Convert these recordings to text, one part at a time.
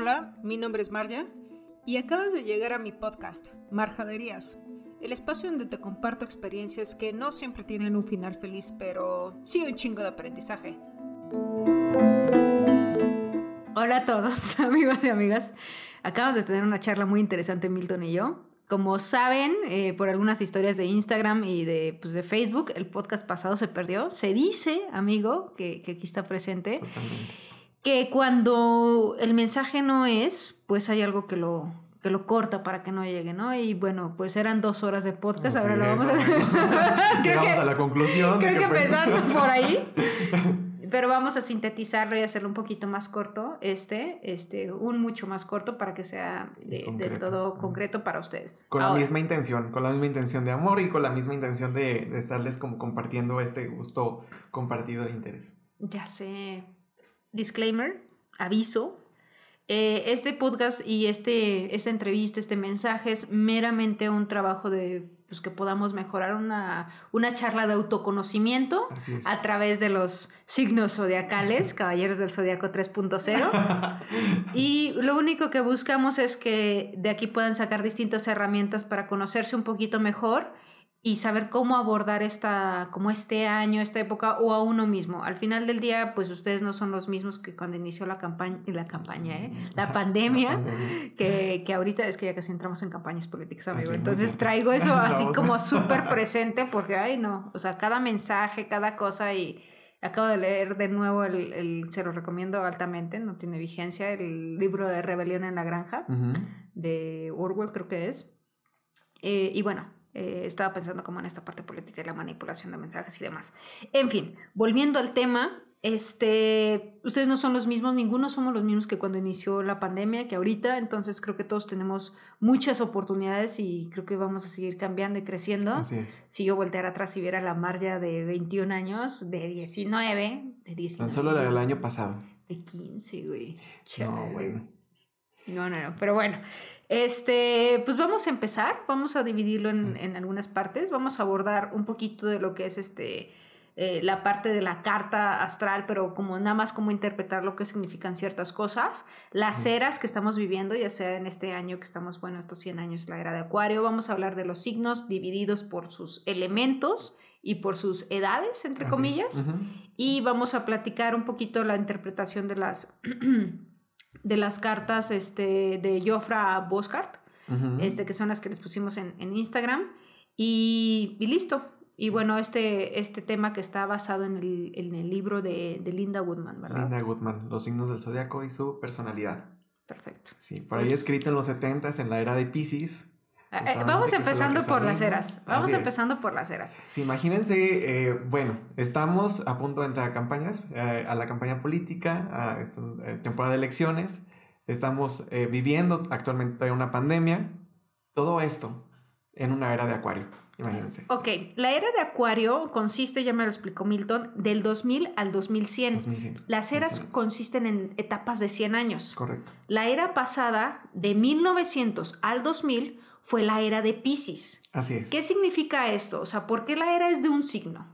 Hola, mi nombre es Marja y acabas de llegar a mi podcast, Marjaderías, el espacio donde te comparto experiencias que no siempre tienen un final feliz, pero sí un chingo de aprendizaje. Hola a todos, amigos y amigas. Acabamos de tener una charla muy interesante, Milton y yo. Como saben, eh, por algunas historias de Instagram y de, pues, de Facebook, el podcast pasado se perdió. Se dice, amigo, que, que aquí está presente, que cuando el mensaje no es, pues hay algo que lo, que lo corta para que no llegue, ¿no? Y bueno, pues eran dos horas de podcast, ahora lo vamos a... Llegamos a la conclusión. Creo que, que pues por ahí. pero vamos a sintetizarlo y hacerlo un poquito más corto, este, este, un mucho más corto para que sea de, del todo concreto para ustedes. Con la misma intención, con la misma intención de amor y con la misma intención de, de estarles como compartiendo este gusto compartido de interés. Ya sé. Disclaimer, aviso, eh, este podcast y este, esta entrevista, este mensaje es meramente un trabajo de pues, que podamos mejorar una, una charla de autoconocimiento a través de los signos zodiacales, Caballeros del Zodiaco 3.0. y lo único que buscamos es que de aquí puedan sacar distintas herramientas para conocerse un poquito mejor y saber cómo abordar esta, como este año, esta época o a uno mismo. Al final del día, pues ustedes no son los mismos que cuando inició la campaña, la campaña, ¿eh? la pandemia, Que, que, ahorita es que ya casi entramos en campañas políticas, amigo. Entonces traigo eso así como súper presente porque, ay, no, o sea, cada mensaje, cada cosa y acabo de leer de nuevo el, el se lo recomiendo altamente, no tiene vigencia, el libro de Rebelión en la Granja de Orwell, creo que es. Eh, y bueno, eh, estaba pensando como en esta parte política y la manipulación de mensajes y demás. En fin, volviendo al tema, este, ustedes no son los mismos, ninguno somos los mismos que cuando inició la pandemia, que ahorita, entonces creo que todos tenemos muchas oportunidades y creo que vamos a seguir cambiando y creciendo. Así es. Si yo volteara atrás y viera la Marja de 21 años, de 19, de 19. Tan solo la del año pasado. De 15, güey. No, bueno. No, no, no, pero bueno, este, pues vamos a empezar, vamos a dividirlo en, algunas partes, vamos a abordar un poquito de lo que es este, eh, la parte de la carta astral, pero como nada más como interpretar lo que significan ciertas cosas, las eras que estamos viviendo, ya sea en este año que estamos, bueno, estos 100 años, la era de Acuario, vamos a hablar de los signos divididos por sus elementos y por sus edades, entre comillas, y vamos a platicar un poquito la interpretación de las... de las cartas este, de Jofra Boskart, este, que son las que les pusimos en, Instagram. Y, listo. Y bueno, este, este tema que está basado en el, en el libro de, Linda Woodman, ¿verdad? Linda Woodman, Los signos del zodiaco y su personalidad. Perfecto. Sí, por ahí pues escrito en los 70 en la era de Pisces. Eh, eh, vamos empezando por las eras. Vamos empezando por las eras. Sí, imagínense, eh, bueno, estamos a punto de entrar a campañas, a la campaña política, a esta temporada de elecciones. Estamos viviendo actualmente una pandemia. Todo esto en una era de Acuario. Imagínense. Ok, la era de Acuario consiste, ya me lo explicó Milton, del 2000 al 2100. 2100. Las eras consisten en etapas de 100 años. Correcto. La era pasada, de 1900 al 2000, fue la era de Pisces. Así es. ¿Qué significa esto? O sea, ¿por qué la era es de un signo?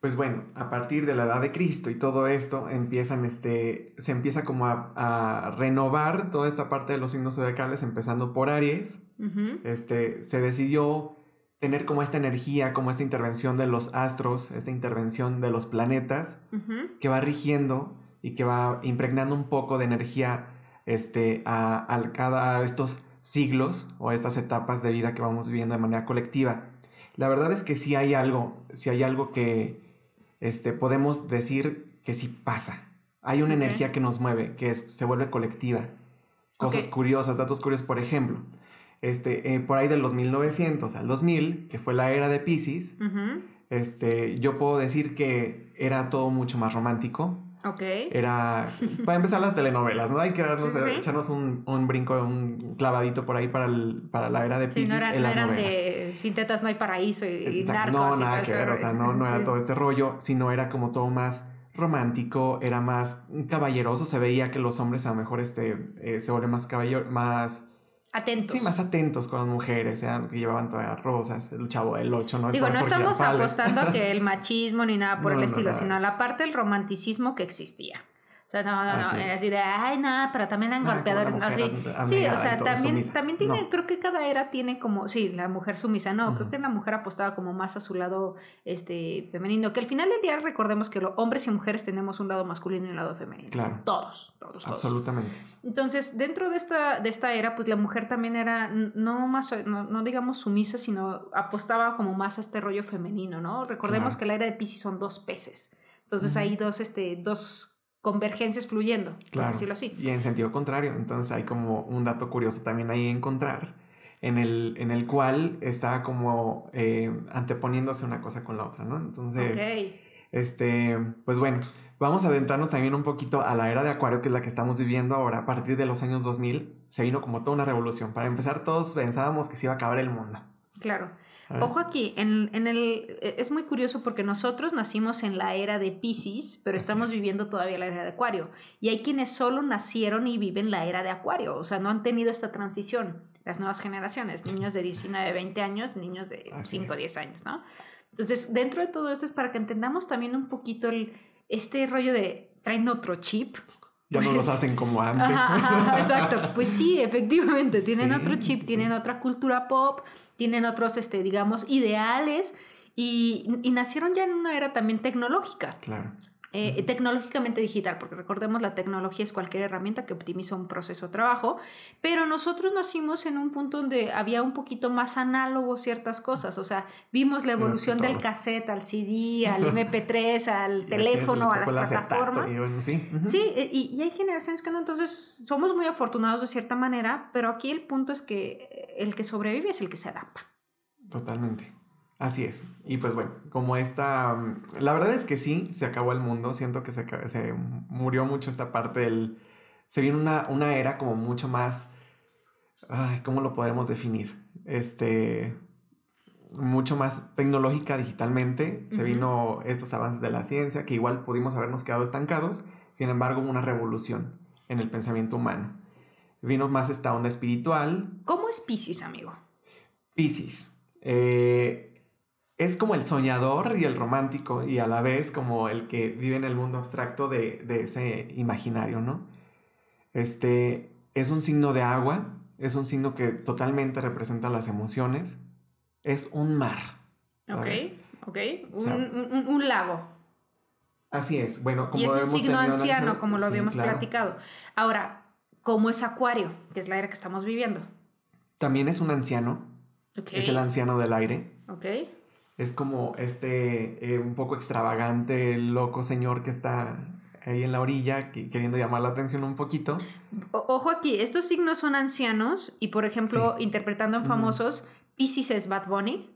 Pues bueno, a partir de la edad de Cristo y todo esto, empiezan este, se empieza como a, renovar toda esta parte de los signos zodiacales, empezando por Aries. este, se decidió tener como esta energía, como esta intervención de los astros, esta intervención de los planetas, que va rigiendo y que va impregnando un poco de energía este, a, a cada estos siglos o estas etapas de vida que vamos viviendo de manera colectiva. La verdad es que sí hay algo, si hay algo que este, podemos decir que sí pasa. Hay una energía que nos mueve, que se vuelve colectiva. Cosas curiosas, datos curiosos, por ejemplo. Este, eh, por ahí de los 1900 al 2000, que fue la era de Pisces, este, yo puedo decir que era todo mucho más romántico, Ok. Era, para empezar las telenovelas, ¿no? Hay que darnos, echarnos un, un, brinco, un clavadito por ahí para, el, para la era de Pisces no, eran, no eran de Sin tetas no hay paraíso y, narcos No, nada que ver, o sea, no, no era todo este rollo, sino era como todo más romántico, era más caballeroso, se veía que los hombres a lo mejor este, eh, se vuelven más caballero, más Atentos. Sí, más atentos con las mujeres, sean que llevaban todas rosas, el chavo del 8, ¿no? Digo, no estamos apostando a que el machismo ni nada por el estilo, sino la parte del romanticismo que existía. Sea, no, no, no, es así de, ay, nada, pero también eran ah, golpeadores, no, sí, sí, o sea, también, también tiene, creo que cada era tiene como, sí, la mujer sumisa, no, creo que la mujer apostaba como más a su lado, este, femenino, que al final del día recordemos que los hombres y mujeres tenemos un lado masculino y un lado femenino. Claro. Todos, todos, todos. Absolutamente. Entonces, dentro de esta, de esta era, pues la mujer también era, no más, no, no digamos sumisa, sino apostaba como más a este rollo femenino, ¿no? Recordemos que la era de Pisces son dos peces. Entonces hay dos, este, dos convergencias fluyendo, claro. por decirlo así. Y en sentido contrario, entonces hay como un dato curioso también ahí encontrar, en el, en el cual está como eh, anteponiéndose una cosa con la otra, ¿no? Entonces, este, pues bueno, vamos a adentrarnos también un poquito a la era de Acuario, que es la que estamos viviendo ahora, a partir de los años 2000, se vino como toda una revolución. Para empezar, todos pensábamos que se iba a acabar el mundo. Claro. Ojo aquí, en, el, e, es muy curioso porque nosotros nacimos en la era de Pisces, pero estamos viviendo todavía la era de Acuario. Y hay quienes solo nacieron y viven la era de Acuario, o sea, no han tenido esta transición, las nuevas generaciones, niños de 19, 20 años, niños de 5, 10 años, ¿no? Entonces, dentro de todo esto es para que entendamos también un poquito el, este rollo de traen otro chip, ya no los pues, hacen como antes. exacto, pues sí, efectivamente, tienen otro chip, tienen otra cultura pop, tienen otros, este, digamos, ideales y, y, nacieron ya en una era también tecnológica. Claro. Eh, tecnológicamente digital, porque recordemos la tecnología es cualquier herramienta que optimiza un proceso de trabajo, pero nosotros nacimos en un punto donde había un poquito más análogo ciertas cosas, o sea, vimos la evolución del cassette al CD, al MP3, al teléfono, a las plataformas. sí, sí eh, y, y, hay generaciones que no, entonces somos muy afortunados de cierta manera, pero aquí el punto es que el que sobrevive es el que se adapta. Totalmente. Así es. Y pues bueno, como esta... Mm, la verdad es que sí, se acabó el mundo. Siento que se, se murió mucho esta parte del... Se vino una, una era como mucho más... Ay, ¿Cómo lo podemos definir? Este... Mucho más tecnológica digitalmente. Se vino estos avances de la ciencia que igual pudimos habernos quedado estancados. Sin embargo, una revolución en el pensamiento humano. Vino más esta onda espiritual. ¿Cómo es Pisces, amigo? Pisces. Eh, es como el soñador y el romántico y a la vez como el que vive en el mundo abstracto de, ese imaginario, ¿no? Este es un signo de agua, es un signo que totalmente representa las emociones, es un mar. Ok, ok, un, lago. Así es, bueno, como Y es un signo anciano, como lo habíamos platicado. Ahora, ¿cómo es Acuario, que es la era que estamos viviendo? También es un anciano. Es el anciano del aire. Ok es como este eh, un poco extravagante, loco señor que está ahí en la orilla queriendo llamar la atención un poquito. ojo aquí, estos signos son ancianos y por ejemplo, interpretando en famosos, Pisces es Bad Bunny.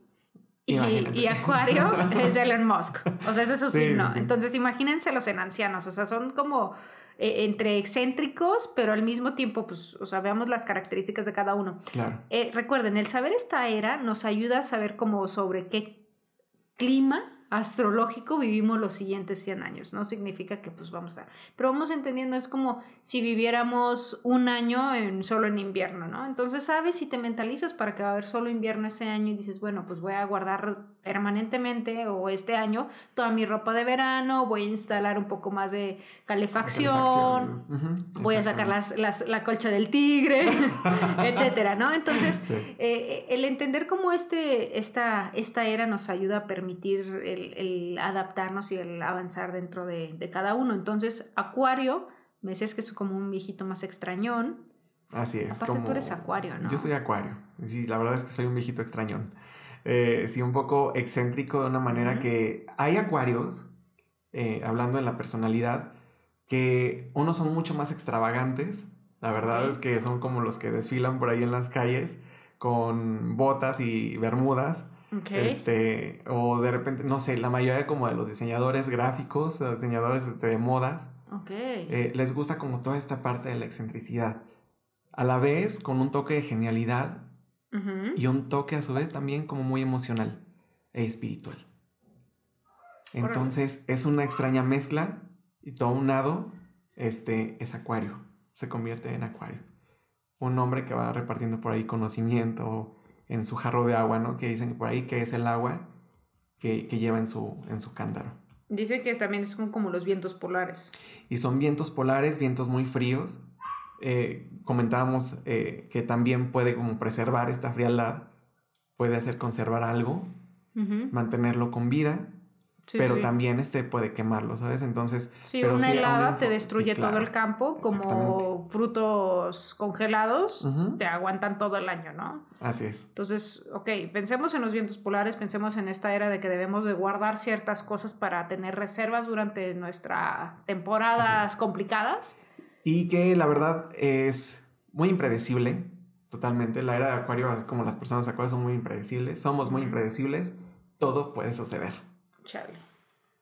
Y, Acuario es Elon Musk. O sea, ese es su signo. Entonces, imagínenselos en ancianos. O sea, son como eh, entre excéntricos, pero al mismo tiempo, pues, o sea, veamos las características de cada uno. Claro. Eh, recuerden, el saber esta era nos ayuda a saber cómo sobre qué clima astrológico vivimos los siguientes 100 años. No significa que pues vamos a... Pero vamos entendiendo, es como si viviéramos un año en, solo en invierno, ¿no? Entonces sabes si te mentalizas para que va a haber solo invierno ese año y dices, bueno, pues voy a guardar permanentemente o este año toda mi ropa de verano, voy a instalar un poco más de calefacción, voy a sacar las, las, la colcha del tigre, etcétera, ¿no? Entonces, eh, el entender cómo este, esta, esta era nos ayuda a permitir el, adaptarnos y el avanzar dentro de, cada uno. Entonces, Acuario, me decías que es como un viejito más extrañón. Así es. Aparte tú eres Acuario, ¿no? Yo soy Acuario. Sí, la verdad es que soy un viejito extrañón. Eh, sí, un poco excéntrico de una manera que hay Acuarios, eh, hablando en la personalidad, que unos son mucho más extravagantes. La verdad es que son como los que desfilan por ahí en las calles con botas y bermudas este, o de repente, no sé, la mayoría como de los diseñadores gráficos, diseñadores este, de modas, eh, les gusta como toda esta parte de la excentricidad. A la vez con un toque de genialidad y un toque a su vez también como muy emocional e espiritual. Entonces es una extraña mezcla y todo un lado este, es acuario, se convierte en acuario. Un hombre que va repartiendo por ahí conocimiento, en su jarro de agua, ¿no? Que dicen por ahí que es el agua que, lleva en su, en su cántaro. Dice que también son como los vientos polares. Y son vientos polares, vientos muy fríos. Eh, comentábamos eh, que también puede como preservar esta frialdad, puede hacer conservar algo, mantenerlo con vida pero también este puede quemarlo, ¿sabes? Entonces... Sí, una helada te destruye todo el campo, como frutos congelados te aguantan todo el año, ¿no? Así es. Entonces, ok, pensemos en los vientos polares, pensemos en esta era de que debemos de guardar ciertas cosas para tener reservas durante nuestras temporadas complicadas. Y que la verdad es muy impredecible, totalmente. La era de Acuario, como las personas de Acuario son muy impredecibles, somos muy impredecibles, todo puede suceder. Chale.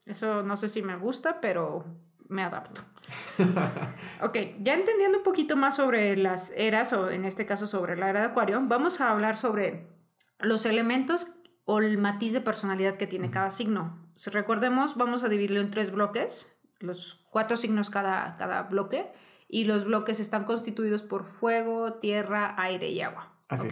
Eso no sé si me gusta, pero me adapto. ok, ya entendiendo un poquito más sobre las eras, o en este caso sobre la era de Acuario, vamos a hablar sobre los elementos o el matiz de personalidad que tiene cada signo. Si recordemos, vamos a dividirlo en tres bloques, los cuatro signos cada, cada bloque, y los bloques están constituidos por fuego, tierra, aire y agua. Así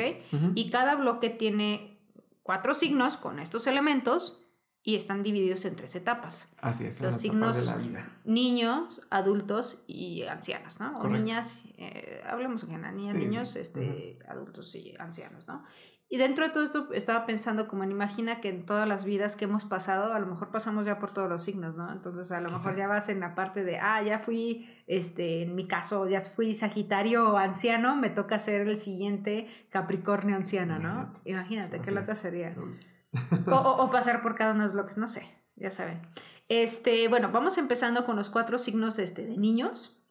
Y cada bloque tiene cuatro signos con estos elementos y están divididos en tres etapas. Así es, los signos de la vida. niños, adultos y ancianos, ¿no? O niñas, eh, hablemos en general, niñas, niños, este, adultos y ancianos, ¿no? Y dentro de todo esto estaba pensando como en imagina que en todas las vidas que hemos pasado, a lo mejor pasamos ya por todos los signos, ¿no? Entonces a lo mejor ya vas en la parte de, ah, ya fui, este, en mi caso, ya fui Sagitario anciano, me toca ser el siguiente Capricornio anciano, ¿no? Imagínate, qué loca sería o, pasar por cada uno de los bloques, no sé, ya saben. Este, bueno, vamos empezando con los cuatro signos este, de niños,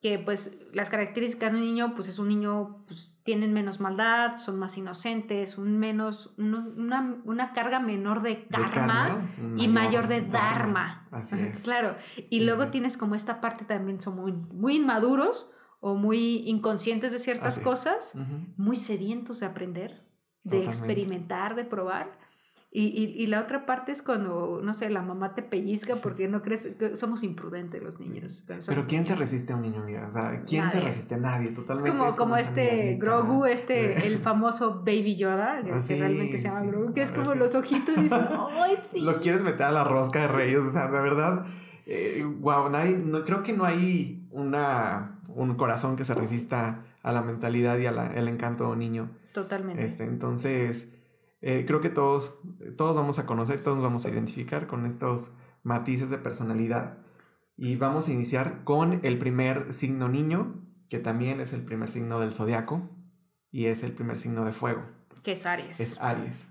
que pues las características de un niño, pues es un niño, pues tienen menos maldad, son más inocentes, un menos, una, una, carga menor de karma, y mayor de dharma. Así es. Claro, y luego tienes como esta parte también son muy, muy inmaduros o muy inconscientes de ciertas cosas, muy sedientos de aprender, de experimentar, de probar. Y, y, y, la otra parte es cuando, no sé, la mamá te pellizca porque no crees que somos imprudentes los niños. Pero ¿quién se resiste a un niño, amiga? O sea, ¿quién se resiste a nadie? Totalmente. Es como, como, este Grogu, este, el famoso Baby Yoda, que, ah, realmente se llama Grogu, que es como los ojitos y son, ¡ay, sí! Lo quieres meter a la rosca de reyes, o sea, de verdad, eh, wow, no, creo que no hay una, un corazón que se resista a la mentalidad y al encanto de un niño. Totalmente. Este, entonces eh, creo que todos, todos vamos a conocer, todos vamos a identificar con estos matices de personalidad. Y vamos a iniciar con el primer signo niño, que también es el primer signo del zodiaco y es el primer signo de fuego. Que es Aries. Es Aries.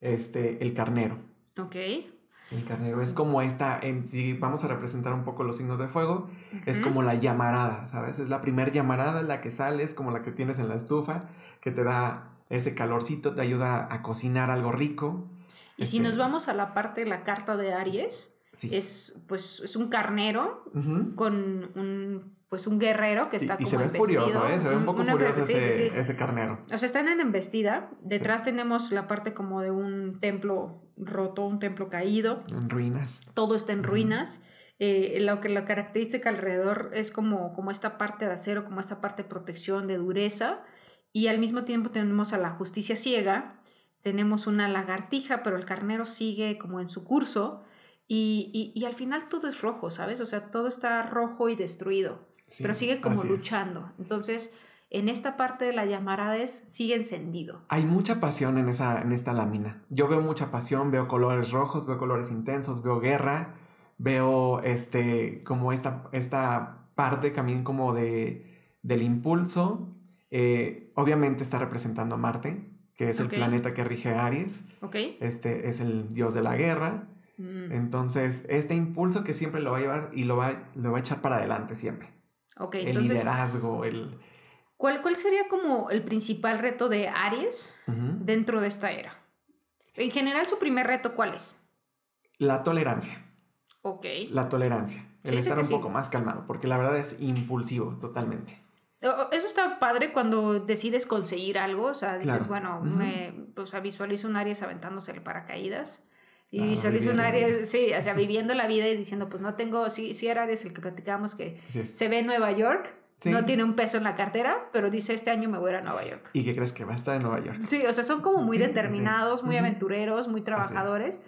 Este, el carnero. Ok. El carnero es como esta, en, si vamos a representar un poco los signos de fuego, es como la llamarada, ¿sabes? Es la primer llamarada, la que sale, es como la que tienes en la estufa, que te da ese calorcito te ayuda a cocinar algo rico. Y si nos este vamos a la parte de la carta de Aries, es pues es un carnero con un pues un guerrero que está y, como y se ve furioso, ¿eh? se ve un poco furioso ese, ese, carnero. O sea, están en embestida. Detrás tenemos la parte como de un templo roto, un templo caído. En ruinas. Todo está en ruinas. Eh, lo que la característica alrededor es como, como esta parte de acero, como esta parte de protección, de dureza y al mismo tiempo tenemos a la justicia ciega, tenemos una lagartija, pero el carnero sigue como en su curso y, y, al final todo es rojo, ¿sabes? O sea, todo está rojo y destruido, pero sigue como luchando. Entonces, en esta parte de la llamarades sigue encendido. Hay mucha pasión en, esa, en esta lámina. Yo veo mucha pasión, veo colores rojos, veo colores intensos, veo guerra, veo este, como esta, esta parte también como de, del impulso eh, obviamente está representando a Marte, que es el planeta que rige Aries. Este es el dios de la guerra. Mm. Entonces, este impulso que siempre lo va a llevar y lo va, lo va a echar para adelante siempre. el liderazgo, el... ¿cuál, ¿Cuál sería como el principal reto de Aries dentro de esta era? En general, su primer reto, ¿cuál es? La tolerancia. Ok. La tolerancia. El estar un poco más calmado, porque la verdad es impulsivo totalmente. Eso está padre cuando decides conseguir algo, o sea, dices, bueno, me, o sea, visualizo un Aries aventándose el paracaídas. Y ah, visualizo un Aries, sí, o sea, viviendo la vida y diciendo, pues no tengo, sí, sí era Aries el que platicamos que se ve en Nueva York, no tiene un peso en la cartera, pero dice, este año me voy a ir a Nueva York. ¿Y qué crees que va a estar en Nueva York? Sí, o sea, son como muy determinados, muy aventureros, muy trabajadores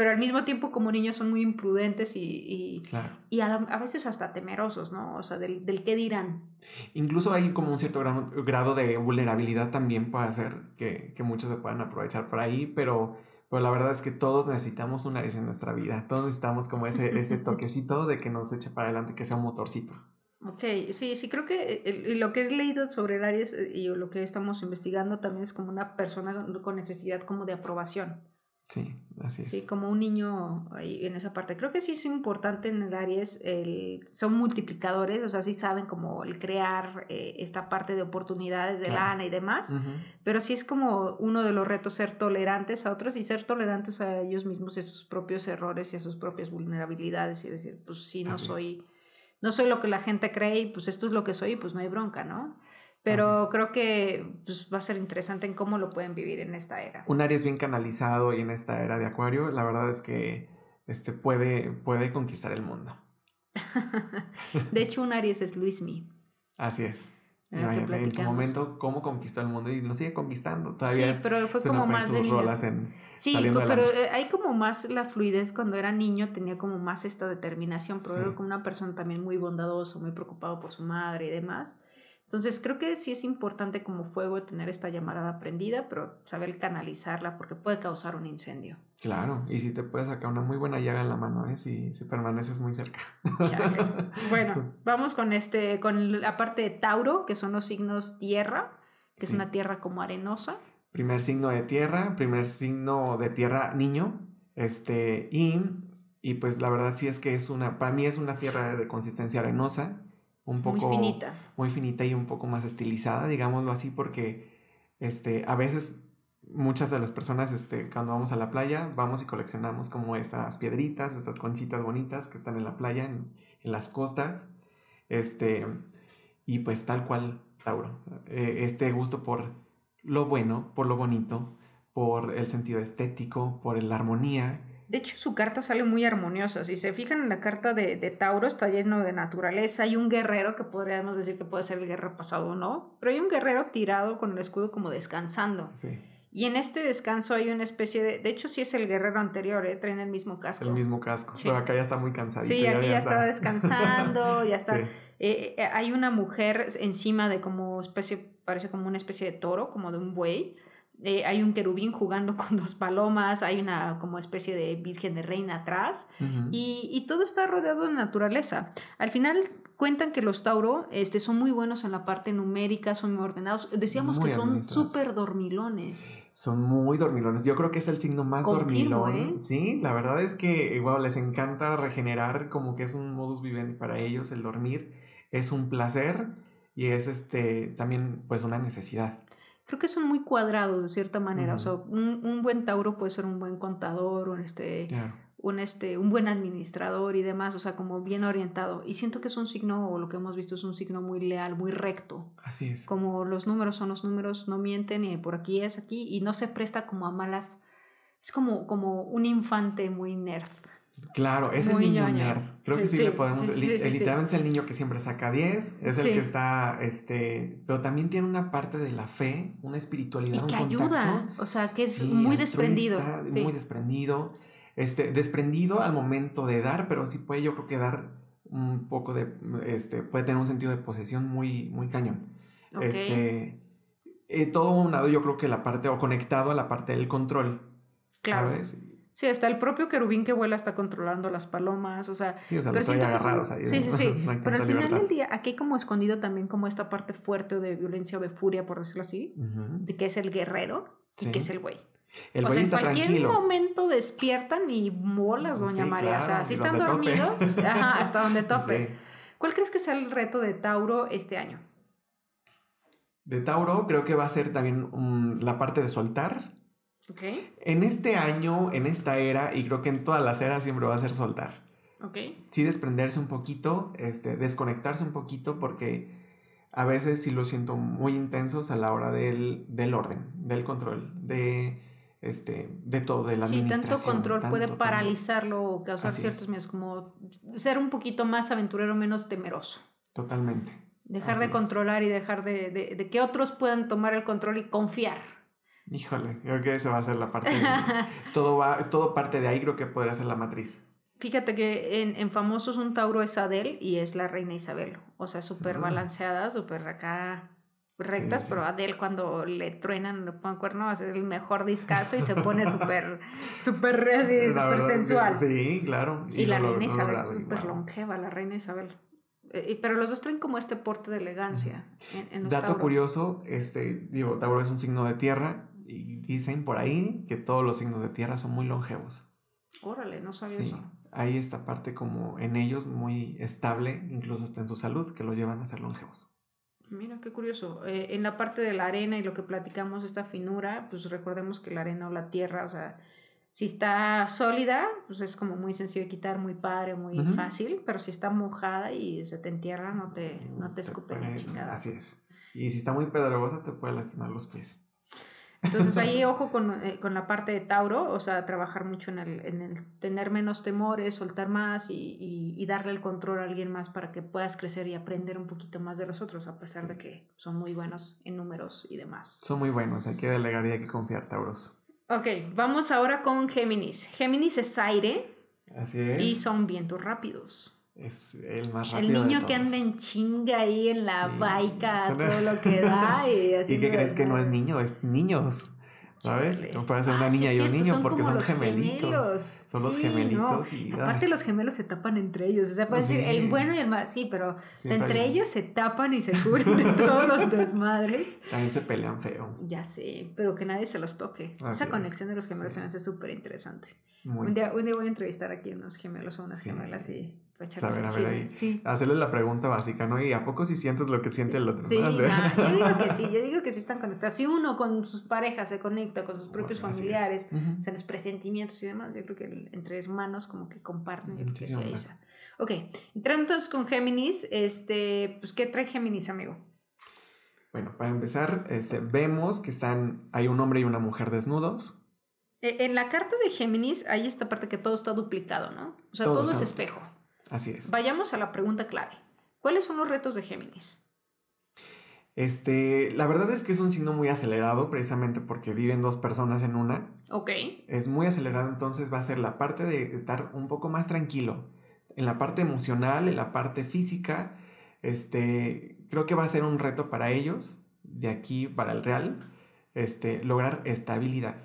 pero al mismo tiempo como niños son muy imprudentes y, y, a, veces hasta temerosos, ¿no? O sea, del, del qué dirán. Incluso hay como un cierto grado, de vulnerabilidad también puede hacer que, que, muchos se puedan aprovechar por ahí, pero, pero la verdad es que todos necesitamos una vez en nuestra vida, todos necesitamos como ese, ese toquecito de que nos eche para adelante, que sea un motorcito. Ok, sí, sí, creo que eh, lo que he leído sobre el Aries eh, y lo que estamos investigando también es como una persona con necesidad como de aprobación. Sí, así es. Sí, como un niño ahí en esa parte. Creo que sí es importante en el Aries, el, son multiplicadores, o sea, sí saben como el crear eh, esta parte de oportunidades de lana y demás, pero sí es como uno de los retos ser tolerantes a otros y ser tolerantes a ellos mismos y a sus propios errores y a sus propias vulnerabilidades y decir, pues sí, no soy, no soy lo que la gente cree y pues esto es lo que soy y pues no hay bronca, ¿no? Pero creo que pues, va a ser interesante en cómo lo pueden vivir en esta era. Un Aries bien canalizado y en esta era de Acuario, la verdad es que este, puede, puede conquistar el mundo. de hecho, un Aries es Luismi. Así es. en su momento, cómo conquistó el mundo y lo sigue conquistando. Todavía sí, pero fue como más de niños. sí, pero eh, hay como más la fluidez cuando era niño, tenía como más esta determinación, pero era como una persona también muy bondadosa, muy preocupado por su madre y demás. Entonces creo que sí es importante como fuego tener esta llamarada prendida, pero saber canalizarla porque puede causar un incendio. Claro, y si te puedes sacar una muy buena llaga en la mano, ¿eh? si, si permaneces muy cerca. Bueno, vamos con este, con la parte de Tauro, que son los signos tierra, que es una tierra como arenosa. Primer signo de tierra, primer signo de tierra niño, este, y, y pues la verdad sí es que es una, para mí es una tierra de consistencia arenosa, un poco... Muy finita. Muy finita y un poco más estilizada, digámoslo así, porque este, a veces muchas de las personas este, cuando vamos a la playa vamos y coleccionamos como estas piedritas, estas conchitas bonitas que están en la playa, en, las costas, este, y pues tal cual Tauro, eh, este gusto por lo bueno, por lo bonito, por el sentido estético, por la armonía, de hecho, su carta sale muy armoniosa. Si se fijan en la carta de, Tauro, está lleno de naturaleza. Hay un guerrero que podríamos decir que puede ser el guerrero pasado o no, pero hay un guerrero tirado con el escudo como descansando. Y en este descanso hay una especie de. De hecho, sí es el guerrero anterior, ¿eh? traen el mismo casco. El mismo casco. Pero acá ya está muy cansadito. Sí, aquí ya, está. descansando, ya está. Eh, eh, hay una mujer encima de como especie, parece como una especie de toro, como de un buey eh, hay un querubín jugando con dos palomas, hay una como especie de virgen de reina atrás y, todo está rodeado de naturaleza. Al final cuentan que los Tauro este, son muy buenos en la parte numérica, son muy ordenados. Decíamos que son súper dormilones. Son muy dormilones. Yo creo que es el signo más dormilón. ¿eh? Sí, la verdad es que igual les encanta regenerar, como que es un modus vivendi para ellos el dormir. Es un placer y es este también pues una necesidad creo que son muy cuadrados de cierta manera. O sea, un, buen Tauro puede ser un buen contador, un, este, un, este, un buen administrador y demás, o sea, como bien orientado. Y siento que es un signo, o lo que hemos visto, es un signo muy leal, muy recto. Así es. Como los números son los números, no mienten y por aquí es aquí, y no se presta como a malas. Es como, como un infante muy nerd. Claro, es el niño nerd. Creo que sí, le podemos. literalmente es el niño que siempre saca 10, es el que está. este Pero también tiene una parte de la fe, una espiritualidad. Y que ayuda. O sea, que es muy desprendido. Muy desprendido. Este, desprendido al momento de dar, pero sí puede, yo creo que dar un poco de. Este, puede tener un sentido de posesión muy, muy cañón. Este. Eh, todo un lado, yo creo que la parte, o conectado a la parte del control. Claro. ¿sabes? Sí, hasta el propio querubín que vuela está controlando las palomas, o sea... Sí, o sea, los hay agarrados ahí. Sí, sí, sí. pero al final del día, aquí hay como escondido también como esta parte fuerte de violencia o de furia, por decirlo así, de que es el guerrero y que es el güey. El o sea, en cualquier momento despiertan y molas, doña María. o sea, si están dormidos, ajá, hasta donde tope. ¿Cuál crees que sea el reto de Tauro este año? De Tauro creo que va a ser también la parte de soltar en este año, en esta era, y creo que en todas las eras siempre va a ser soltar. Okay. Sí desprenderse un poquito, este, desconectarse un poquito porque a veces sí lo siento muy intensos a la hora del, orden, del control, de, este, de todo, de la sí, tanto control puede paralizarlo o causar ciertos miedos, como ser un poquito más aventurero, menos temeroso. Totalmente. Dejar de controlar y dejar de, de, que otros puedan tomar el control y confiar. Híjole, creo que esa va a ser la parte. De, todo, va, todo parte de ahí, creo que podría ser la matriz. Fíjate que en, en Famosos un Tauro es Adele y es la reina Isabel. O sea, súper mm. balanceada, súper acá rectas, pero Adele cuando le truenan, le ponen cuerno, hace el mejor discazo y se pone súper, súper súper sensual. Sí, claro. Y, la reina Isabel es súper longeva, la reina Isabel. Eh, pero los dos traen como este porte de elegancia. En, Dato curioso, este, digo, Tauro es un signo de tierra y dicen por ahí que todos los signos de tierra son muy longevos. Órale, no sabía eso. Hay esta parte como en ellos muy estable, incluso hasta en su salud, que lo llevan a ser longevos. Mira, qué curioso. Eh, en la parte de la arena y lo que platicamos, esta finura, pues recordemos que la arena o la tierra, o sea, si está sólida, pues es como muy sencillo de quitar, muy padre, muy fácil, pero si está mojada y se te entierra, no te, no te escupe ni chingada. Así es. Y si está muy pedregosa, te puede lastimar los pies. Entonces ahí ojo con, eh, con, la parte de Tauro, o sea, trabajar mucho en el, en el tener menos temores, soltar más y, y, darle el control a alguien más para que puedas crecer y aprender un poquito más de los otros, a pesar de que son muy buenos en números y demás. Son muy buenos, hay que delegar y hay que confiar, Tauros. Ok, vamos ahora con Géminis. Géminis es aire. Así es. Y son vientos rápidos. Es el más rápido. El niño que anda en chinga ahí en la baica, todo lo que da. ¿Y, ¿Y qué crees que no es niño? Es niños. ¿Sabes? No puede ser una ah, niña y un niño porque son gemelitos. Son los gemelitos. Y, Aparte, los gemelos se tapan entre ellos. O sea, puede decir el bueno y el mal. Sí, pero entre ellos se tapan y se cubren de todos los desmadres. También se pelean feo. Ya sé, pero que nadie se los toque. Esa conexión de los gemelos se me hace súper interesante. Un, día, un día voy a entrevistar aquí unos gemelos o unas gemelas y Saber, a ver ahí. Hacerle la pregunta básica, ¿no? ¿Y a poco si sientes lo que siente el otro? Sí, yo digo que sí, yo digo que sí están conectados. Si uno con sus parejas se conecta, con sus propios familiares, o sea, los presentimientos y demás, yo creo que entre hermanos como que comparten, yo creo que sí esa. Ok, entrando entonces con Géminis, este, pues, ¿qué trae Géminis, amigo? Bueno, para empezar, este, vemos que están, hay un hombre y una mujer desnudos. E, en la carta de Géminis hay esta parte que todo está duplicado, ¿no? O sea, todo, todo es espejo. Así es. Vayamos a la pregunta clave. ¿Cuáles son los retos de Géminis? Este, la verdad es que es un signo muy acelerado, precisamente porque viven dos personas en una. Ok. Es muy acelerado, entonces va a ser la parte de estar un poco más tranquilo. En la parte emocional, en la parte física, este, creo que va a ser un reto para ellos, de aquí para el real, este, lograr estabilidad.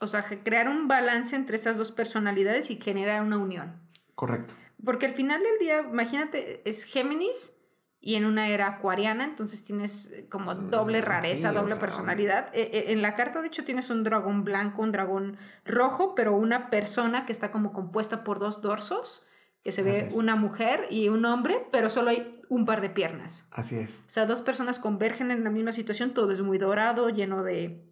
O sea, crear un balance entre esas dos personalidades y generar una unión. Correcto. Porque al final del día, imagínate, es Géminis y en una era acuariana, entonces tienes eh, como mm, doble rareza, doble personalidad. Eh, eh, en la carta, de hecho, tienes un dragón blanco, un dragón rojo, pero una persona que está como compuesta por dos dorsos, que se ve una mujer y un hombre, pero solo hay un par de piernas. Así es. O sea, dos personas convergen en la misma situación, todo es muy dorado, lleno de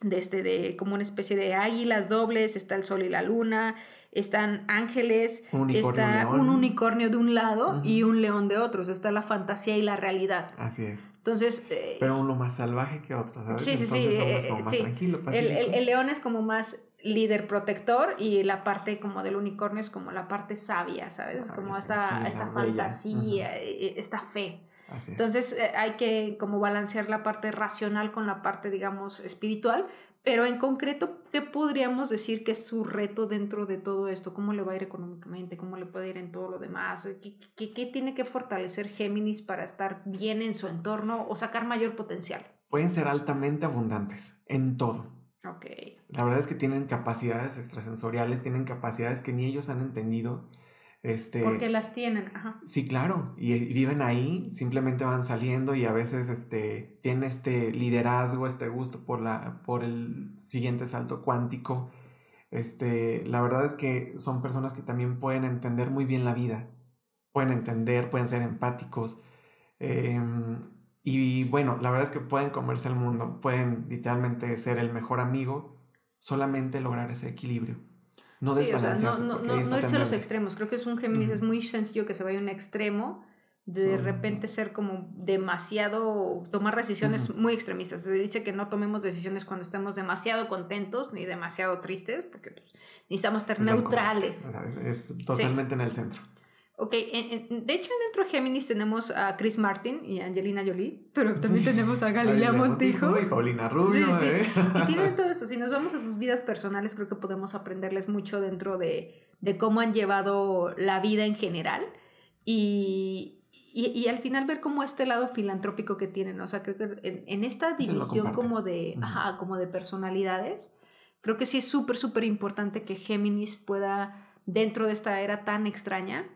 de este de como una especie de águilas dobles, está el sol y la luna, están ángeles, está un unicornio de un lado y un león de otro, está la fantasía y la realidad. Así es. Entonces, eh, pero uno más salvaje que otro, ¿sabes? Sí, sí, sí, eh, como más tranquilo, el, el, león es como más líder protector y la parte como del unicornio es como la parte sabia, ¿sabes? como esta, esta fantasía, eh, esta fe. Entonces eh, hay que como balancear la parte racional con la parte, digamos, espiritual, pero en concreto, ¿qué podríamos decir que es su reto dentro de todo esto? ¿Cómo le va a ir económicamente? ¿Cómo le puede ir en todo lo demás? ¿Qué, qué, qué tiene que fortalecer Géminis para estar bien en su entorno o sacar mayor potencial? Pueden ser altamente abundantes en todo. Ok. La verdad es que tienen capacidades extrasensoriales, tienen capacidades que ni ellos han entendido este, Porque las tienen, ajá. Sí, claro, y, viven ahí, simplemente van saliendo y a veces este, tienen este liderazgo, este gusto por, la, por el siguiente salto cuántico. Este, la verdad es que son personas que también pueden entender muy bien la vida, pueden entender, pueden ser empáticos. Em, y bueno, la verdad es que pueden comerse el mundo, pueden literalmente ser el mejor amigo, solamente lograr ese equilibrio. No sí, o sea, no, no, no, no es los extremos. Creo que es un Géminis, es muy sencillo que se vaya a un extremo de repente ser como demasiado, tomar decisiones muy extremistas. Se dice que no tomemos decisiones cuando estemos demasiado contentos ni demasiado tristes, porque pues, necesitamos estar neutrales. es, totalmente en el centro. Ok, de hecho dentro de Géminis tenemos a Chris Martin y Angelina Jolie, pero también tenemos a Galilea Montijo. Y Paulina Rubio. Sí, sí. ¿eh? Y tienen todo esto. Si nos vamos a sus vidas personales, creo que podemos aprenderles mucho dentro de, de cómo han llevado la vida en general. Y, y, al final ver cómo este lado filantrópico que tienen. O sea, creo que en, esta división como de, ajá, como de personalidades, creo que sí es súper, súper importante que Géminis pueda, dentro de esta era tan extraña,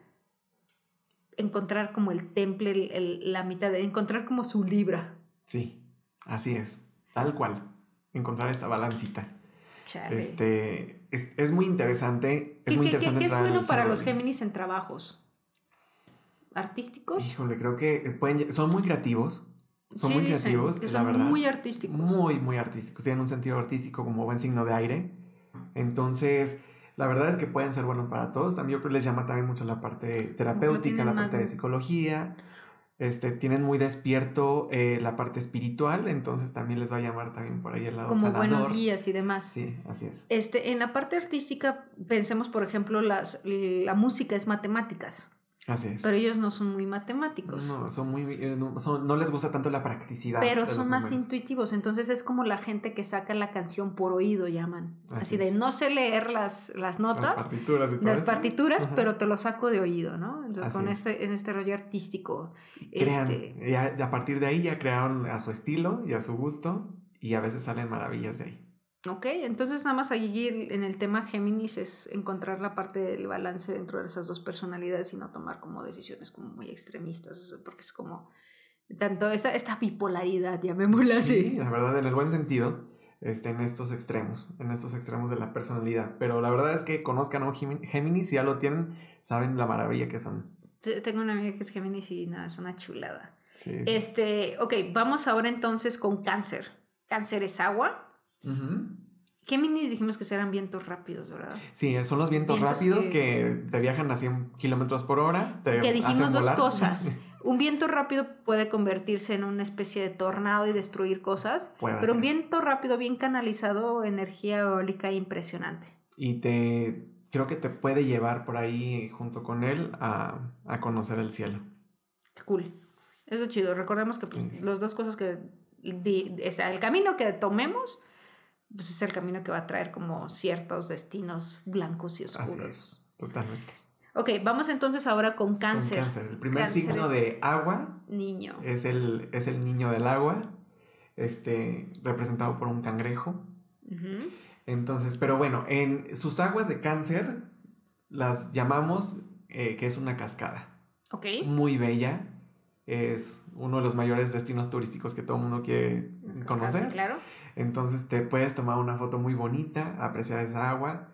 encontrar como el temple, el, la mitad, de, encontrar como su libra. Sí, así es, tal cual, encontrar esta balancita. Este, es, muy interesante. Es muy interesante ¿qué, es bueno para los Géminis en trabajos? ¿Artísticos? Híjole, creo que pueden, son muy creativos. Son muy creativos, que son Muy artísticos. Muy, muy artísticos. Tienen un sentido artístico como buen signo de aire. Entonces, la verdad es que pueden ser buenos para todos. También yo creo que les llama también mucho la parte terapéutica, la parte de psicología. Este, tienen muy despierto eh, la parte espiritual, entonces también les va a llamar también por ahí el lado Como buenos guías y demás. Sí, así es. Este, en la parte artística, pensemos, por ejemplo, las, la música es matemáticas. Así es. Pero ellos no son muy matemáticos. No, son muy, eh, no, les gusta tanto la practicidad. Pero son más intuitivos. Entonces es como la gente que saca la canción por oído, llaman. Así, de no sé leer las, las notas. Las partituras y todo Las partituras, pero te lo saco de oído, ¿no? Entonces, con este, en este rollo artístico. Crean, este... a partir de ahí ya crearon a su estilo y a su gusto. Y a veces salen maravillas de ahí. Ok, entonces nada más allí en el tema Géminis es encontrar la parte del balance dentro de esas dos personalidades y no tomar como decisiones como muy extremistas, porque es como tanto esta, esta bipolaridad, llamémosla así. Sí, la verdad, en el buen sentido, este, en estos extremos, en estos extremos de la personalidad. Pero la verdad es que conozcan a un Géminis, si ya lo tienen, saben la maravilla que son. Tengo una amiga que es Géminis y nada, es una chulada. Sí. Este, ok, vamos ahora entonces con cáncer. Cáncer es agua ¿Qué minis dijimos que eran vientos rápidos, verdad? Sí, son los vientos, rápidos que... te viajan a 100 kilómetros por hora. que dijimos dos cosas. Un viento rápido puede convertirse en una especie de tornado y destruir cosas, pero un viento rápido bien canalizado, energía eólica impresionante. Y te creo que te puede llevar por ahí junto con él a, conocer el cielo. Cool. Eso es chido. Recordemos que pues, las dos cosas que... o sea, el camino que tomemos pues es el camino que va a traer como ciertos destinos blancos y oscuros. totalmente. Ok, vamos entonces ahora con cáncer. Con cáncer. El primer signo de agua. Niño. Es el, es el niño del agua, este, representado por un cangrejo. Entonces, pero bueno, en sus aguas de cáncer las llamamos eh, que es una cascada. Ok. Muy bella. Es uno de los mayores destinos turísticos que todo el mundo quiere conocer. claro. Entonces te puedes tomar una foto muy bonita, apreciar esa agua,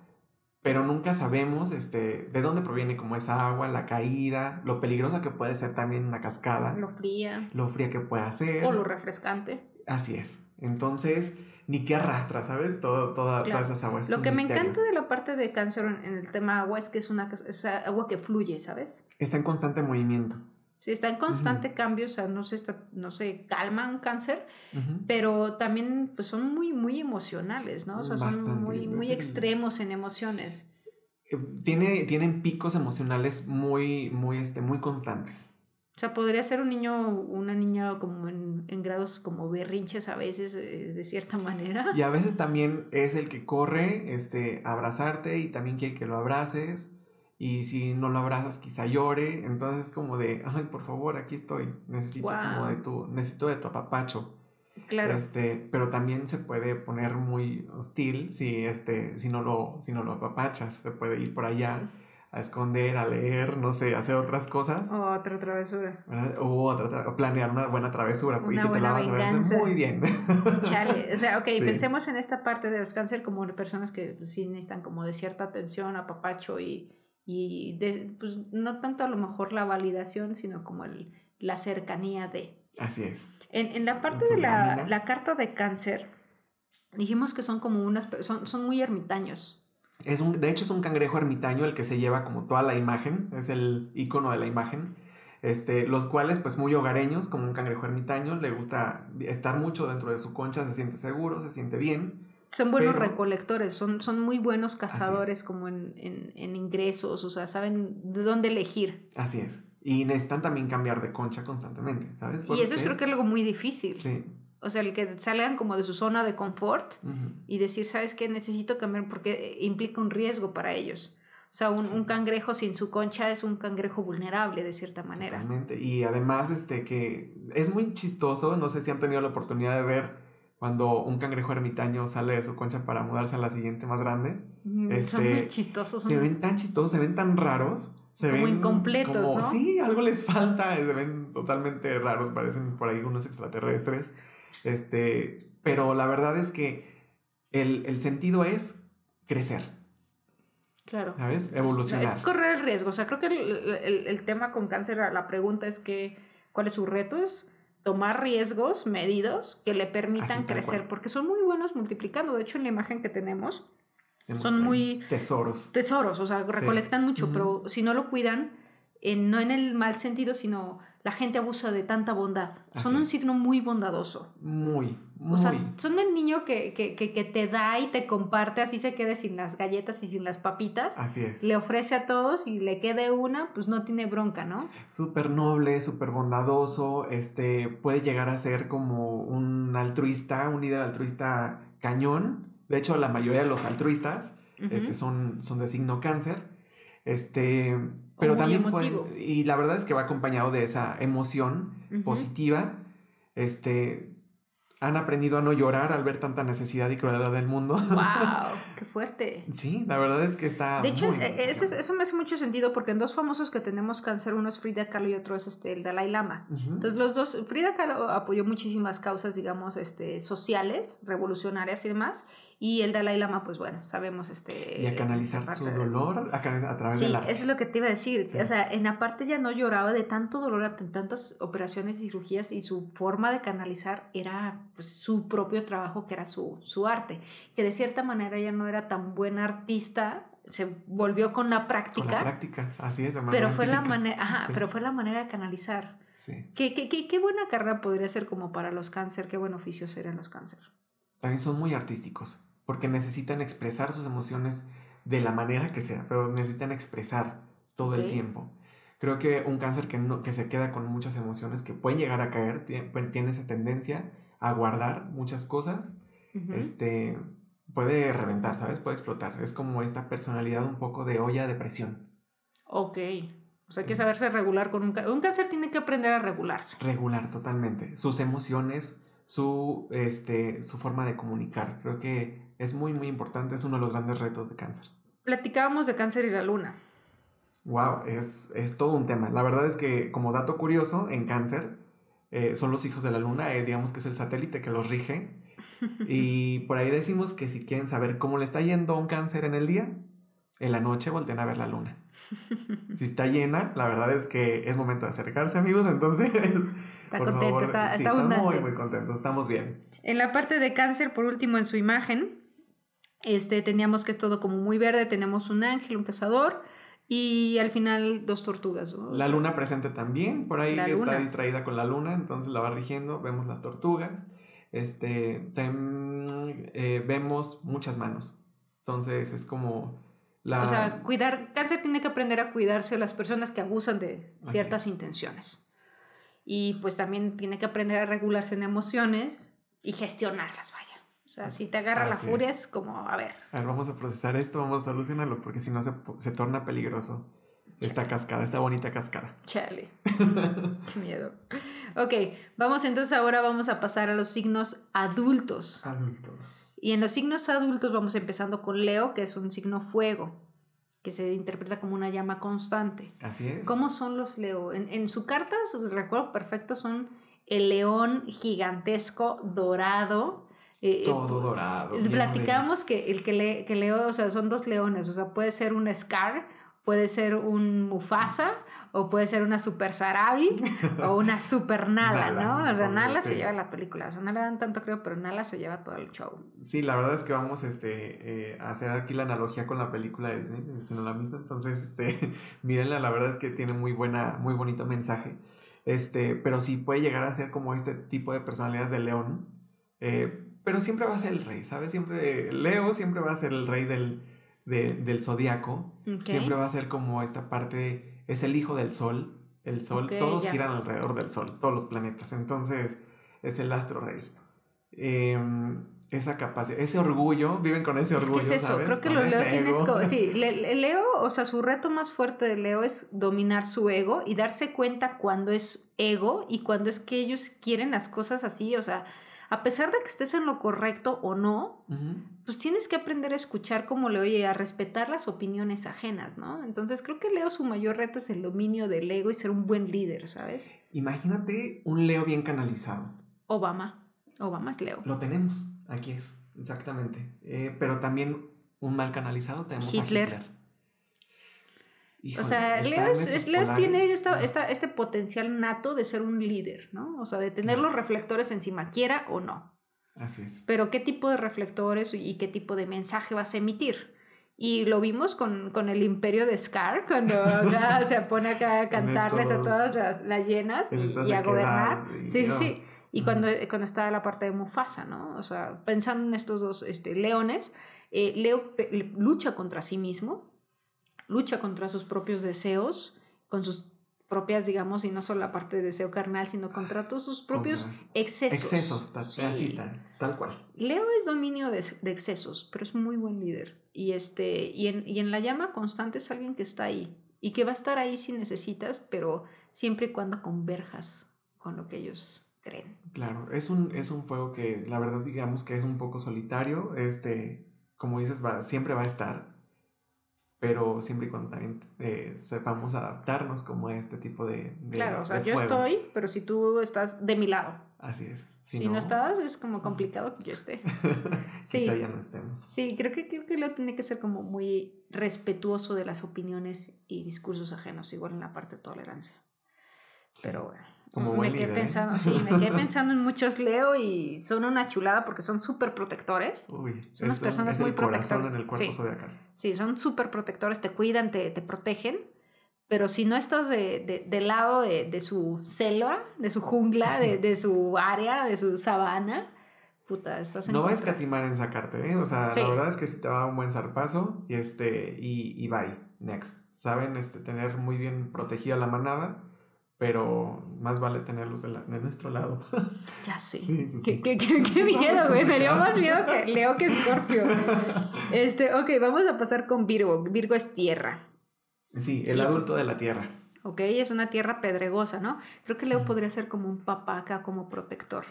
pero nunca sabemos este, de dónde proviene como esa agua, la caída, lo peligrosa que puede ser también una cascada. Lo fría. Lo fría que puede ser. O lo refrescante. Así es. Entonces, ni qué arrastra, ¿sabes? Todo, toda, Todas esas aguas. Lo que me encanta de la parte de cáncer en el tema agua es que es una es agua que fluye, ¿sabes? Está en constante movimiento. Sí, está en constante cambio, o sea, no se, está, no se calma un cáncer, pero también pues, son muy, muy emocionales, ¿no? O sea, son muy, muy extremos en emociones. Eh, tiene, tienen picos emocionales muy, muy, este, muy constantes. O sea, podría ser un niño, una niña como en, en grados como berrinches a veces, eh, de cierta manera. Y a veces también es el que corre este, a abrazarte y también quiere que lo abraces y si no lo abrazas quizá llore, entonces es como de, ay, por favor, aquí estoy, necesito como de tu, necesito de tu apapacho. Claro. Este, pero también se puede poner muy hostil si este, si no lo, si no lo apapachas, se puede ir por allá a esconder, a leer, no sé, hacer otras cosas. O otra travesura. O otra, planear una buena travesura, una y que te la vas a muy bien. Chale, o sea, ok, pensemos en esta parte de los cáncer como personas que sí necesitan como de cierta atención, apapacho y y pues no tanto a lo mejor la validación, sino como el, la cercanía de. Así es. En, en la parte de la, la, carta de cáncer, dijimos que son como unas, son, son muy ermitaños. Es un, de hecho es un cangrejo ermitaño el que se lleva como toda la imagen, es el icono de la imagen. Este, los cuales pues muy hogareños, como un cangrejo ermitaño, le gusta estar mucho dentro de su concha, se siente seguro, se siente bien, Son buenos recolectores, son, son muy buenos cazadores como en, en, ingresos, o sea, saben de dónde elegir. Así es. Y necesitan también cambiar de concha constantemente, ¿sabes? Y eso es creo que es algo muy difícil. Sí. O sea, el que salgan como de su zona de confort y decir, ¿sabes qué? Necesito cambiar porque implica un riesgo para ellos. O sea, un, un, cangrejo sin su concha es un cangrejo vulnerable de cierta manera. Totalmente. Y además, este, que es muy chistoso, no sé si han tenido la oportunidad de ver cuando un cangrejo ermitaño sale de su concha para mudarse a la siguiente más grande. este, son muy chistosos. Se ven tan chistosos, se ven tan raros. Se como incompletos, ¿no? Sí, algo les falta, se ven totalmente raros, parecen por ahí unos extraterrestres. Este, pero la verdad es que el, el sentido es crecer. Claro. ¿Sabes? Evolucionar. Es correr el riesgo. O sea, creo que el, el, el tema con cáncer, la pregunta es que, ¿cuál es su reto? Es tomar riesgos medidos que le permitan crecer, porque son muy buenos multiplicando. De hecho, en la imagen que tenemos, son muy... Tesoros. Tesoros, o sea, recolectan mucho, pero si no lo cuidan, no en el mal sentido, sino la gente abusa de tanta bondad. son un signo muy bondadoso. Muy, muy. O sea, son el niño que, que, que, te da y te comparte, así se quede sin las galletas y sin las papitas. Así es. Le ofrece a todos y le quede una, pues no tiene bronca, ¿no? Súper noble, súper bondadoso, este, puede llegar a ser como un altruista, un líder altruista cañón. De hecho, la mayoría de los altruistas este, son, son de signo cáncer. Este, pero también y la verdad es que va acompañado de esa emoción positiva. Este, han aprendido a no llorar al ver tanta necesidad y crueldad del mundo. ¡Wow! ¡Qué fuerte! Sí, la verdad es que está. De hecho, e, eso, eso, me hace mucho sentido porque en dos famosos que tenemos cáncer, uno es Frida Kahlo y otro es este, el Dalai Lama. Entonces, los dos, Frida Kahlo apoyó muchísimas causas, digamos, este, sociales, revolucionarias y demás. Y el Dalai Lama, pues bueno, sabemos este... Y a canalizar su dolor a, través sí, de la... eso es lo que te iba a decir. O sea, en la parte ya no lloraba de tanto dolor, de tantas operaciones y cirugías y su forma de canalizar era pues, su propio trabajo, que era su, su arte. Que de cierta manera ella no era tan buena artista, se volvió con la práctica. Con la práctica, así es, de manera pero fue la manera, ajá, pero fue la manera de canalizar. Sí. ¿Qué, qué, qué, qué buena carrera podría ser como para los cáncer, qué buen oficio serían los cáncer. También son muy artísticos porque necesitan expresar sus emociones de la manera que sea, pero necesitan expresar todo el tiempo. Creo que un cáncer que, no, que se queda con muchas emociones que pueden llegar a caer, pues, tiene, esa tendencia a guardar muchas cosas, este, puede reventar, ¿sabes? Puede explotar. Es como esta personalidad un poco de olla de presión. Ok. O sea, hay que saberse regular con un cáncer. Un cáncer tiene que aprender a regularse. Regular totalmente. Sus emociones, su, este, su forma de comunicar. Creo que es muy, muy importante, es uno de los grandes retos de cáncer. Platicábamos de cáncer y la luna. Wow, es, todo un tema. La verdad es que como dato curioso, en cáncer eh, son los hijos de la luna, eh, digamos que es el satélite que los rige. Y por ahí decimos que si quieren saber cómo le está yendo a un cáncer en el día, en la noche volteen a ver la luna. Si está llena, la verdad es que es momento de acercarse, amigos. Entonces, está contento, está, está, muy, muy contento, estamos bien. En la parte de cáncer, por último, en su imagen, este, teníamos que es todo como muy verde, tenemos un ángel, un cazador y al final dos tortugas. La luna presente también, por ahí está distraída con la luna, entonces la va rigiendo, vemos las tortugas, este, eh, vemos muchas manos, entonces es como... La... O sea, cuidar, cáncer tiene que aprender a cuidarse las personas que abusan de ciertas intenciones. Y pues también tiene que aprender a regularse en emociones y gestionarlas, vaya. O sea, si te agarra la furia es. como, a ver. A ver, vamos a procesar esto, vamos a solucionarlo, porque si no se, se torna peligroso esta cascada, esta bonita cascada. Chale. Qué miedo. Ok, vamos entonces ahora vamos a pasar a los signos adultos. Adultos. Y en los signos adultos vamos empezando con Leo, que es un signo fuego, que se interpreta como una llama constante. Así es. ¿Cómo son los Leo? En, en su carta, su recuerdo perfecto, son el león gigantesco dorado eh, eh, Todo dorado. Platicamos que el que, le, que leo, o sea, son dos leones, o sea, puede ser un Scar, puede ser un Mufasa, o puede ser una Super Sarabi, o una Super Nala, ¿no? O sea, Nala se lleva la película, o sea, no le dan tanto creo, pero Nala se lleva todo el show. Sí, la verdad es que vamos este, eh, a hacer aquí la analogía con la película de Disney, si no la han visto, entonces, este, mírenla, la verdad es que tiene muy buena, muy bonito mensaje. Este, pero sí puede llegar a ser como este tipo de personalidades de león, eh, pero siempre va a ser el rey, ¿sabes? Siempre, Leo siempre va a ser el rey del, del zodiaco. Siempre va a ser como esta parte, es el hijo del sol. El sol, todos giran alrededor del sol, todos los planetas. Entonces, es el astro rey. Em, esa capacidad, ese orgullo, viven con ese orgullo. Es que es eso, creo que lo Leo como. Sí, Leo, o sea, su reto más fuerte de Leo es dominar su ego y darse cuenta cuando es ego y cuando es que ellos quieren las cosas así, o sea, a pesar de que estés en lo correcto o no, pues tienes que aprender a escuchar como Leo y a respetar las opiniones ajenas, ¿no? Entonces creo que Leo su mayor reto es el dominio del ego y ser un buen líder, ¿sabes? Imagínate un Leo bien canalizado. Obama. Obama es Leo. Lo tenemos. Aquí es, exactamente. Eh, pero también un mal canalizado tenemos Hitler. a Hitler. O sea, Leo, tiene este potencial nato de ser un líder, ¿no? O sea, de tener los reflectores encima, quiera o no. Así es. Pero qué tipo de reflectores y qué tipo de mensaje vas a emitir. Y lo vimos con, el imperio de Scar, cuando se pone acá a cantarles a todas las, las llenas y, a gobernar. sí, sí, sí. Y cuando, cuando está la parte de Mufasa, ¿no? O sea, pensando en estos dos este, leones, eh, Leo lucha contra sí mismo, lucha contra sus propios deseos, con sus propias, digamos, y no solo la parte de deseo carnal, sino contra todos sus propios excesos. Excesos, tal, tal, cual. Leo es dominio de, de, excesos, pero es muy buen líder. Y, este, y, en, y en la llama constante es alguien que está ahí y que va a estar ahí si necesitas, pero siempre y cuando converjas con lo que ellos creen. Claro, es un, es un fuego que la verdad digamos que es un poco solitario, este, como dices, va, siempre va a estar, pero siempre y cuando también eh, sepamos adaptarnos como a este tipo de... claro, o sea, yo estoy, pero si tú estás de mi lado. Así es. Si, no, estás, es como complicado que yo esté. sí. ya no estemos. Sí, creo que, creo que lo tiene que ser como muy respetuoso de las opiniones y discursos ajenos, igual en la parte de tolerancia. Pero bueno me quedé ¿eh? pensando, sí, me quedé pensando en muchos Leo y son una chulada porque son súper protectores. Uy, son unas personas muy protectoras. sí. son súper protectores, te cuidan, te, te, protegen. Pero si no estás de, de, lado de, de, su selva, de su jungla, de, de, su área, de su sabana, puta, estás en No va a escatimar en sacarte, ¿eh? O sea, la verdad es que sí te va a dar un buen zarpazo y, este, y, y bye, next. Saben este, tener muy bien protegida la manada pero más vale tenerlos de, nuestro lado. Ya sé. Sí, sí, sí. ¿Qué, miedo, güey. Me dio más miedo que Leo que Escorpio. Este, ok, vamos a pasar con Virgo. Virgo es tierra. Sí, el adulto de la tierra. Ok, es una tierra pedregosa, ¿no? Creo que Leo podría ser como un papá acá, como protector.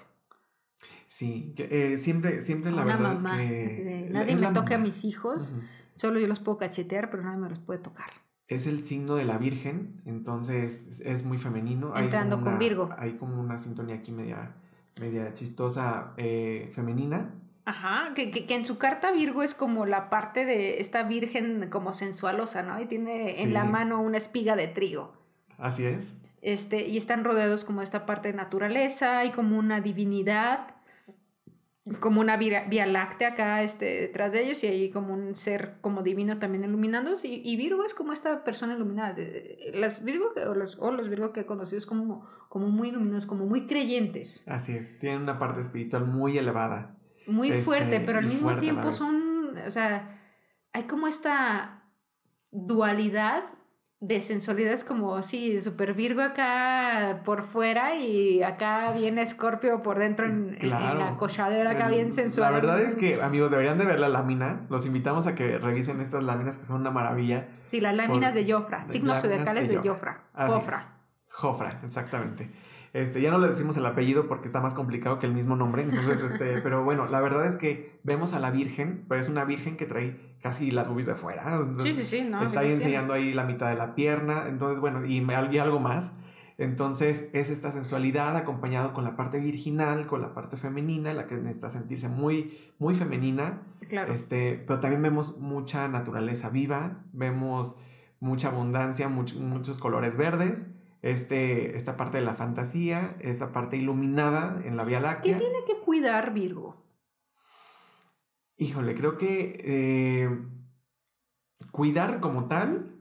Sí, eh, siempre, siempre la verdad es que... nadie me toque a mis hijos, solo yo los puedo cachetear, pero nadie me los puede tocar es el signo de la Virgen, entonces es muy femenino. Entrando con Virgo. Hay como una sintonía aquí media, media chistosa eh, femenina. Ajá, que, que, en su carta Virgo es como la parte de esta virgen como sensualosa, ¿no? Y tiene en la mano una espiga de trigo. Así es. Este, y están rodeados como esta parte de naturaleza y como una divinidad como una vía, láctea acá este, detrás de ellos y hay como un ser como divino también iluminándolos y, y Virgo es como esta persona iluminada. Las Virgo o los, o los Virgo que he conocido es como, como muy iluminados, como muy creyentes. Así es, tienen una parte espiritual muy elevada. Muy fuerte, este, pero al mismo tiempo son, o sea, hay como esta dualidad de sensualidad es como así, super Virgo acá por fuera y acá viene Scorpio por dentro en, la cochadera acá bien sensual. La verdad es que, amigos, deberían de ver la lámina. Los invitamos a que revisen estas láminas que son una maravilla. Sí, las láminas de Jofra, signos zodiacales de, de Jofra. Jofra. Jofra, exactamente. Este, ya no le decimos el apellido porque está más complicado que el mismo nombre. Entonces, este, pero bueno, la verdad es que vemos a la Virgen, pero es una Virgen que trae casi las boobies de fuera. sí, sí, sí, no. Está ahí enseñando ahí la mitad de la pierna. Entonces, bueno, y, y algo más. Entonces es esta sensualidad acompañado con la parte virginal, con la parte femenina, la que necesita sentirse muy, muy femenina. Claro. Este, pero también vemos mucha naturaleza viva, vemos mucha abundancia, muchos colores verdes este, esta parte de la fantasía, esta parte iluminada en la Vía Láctea. ¿Qué tiene que cuidar Virgo? Híjole, creo que eh, cuidar como tal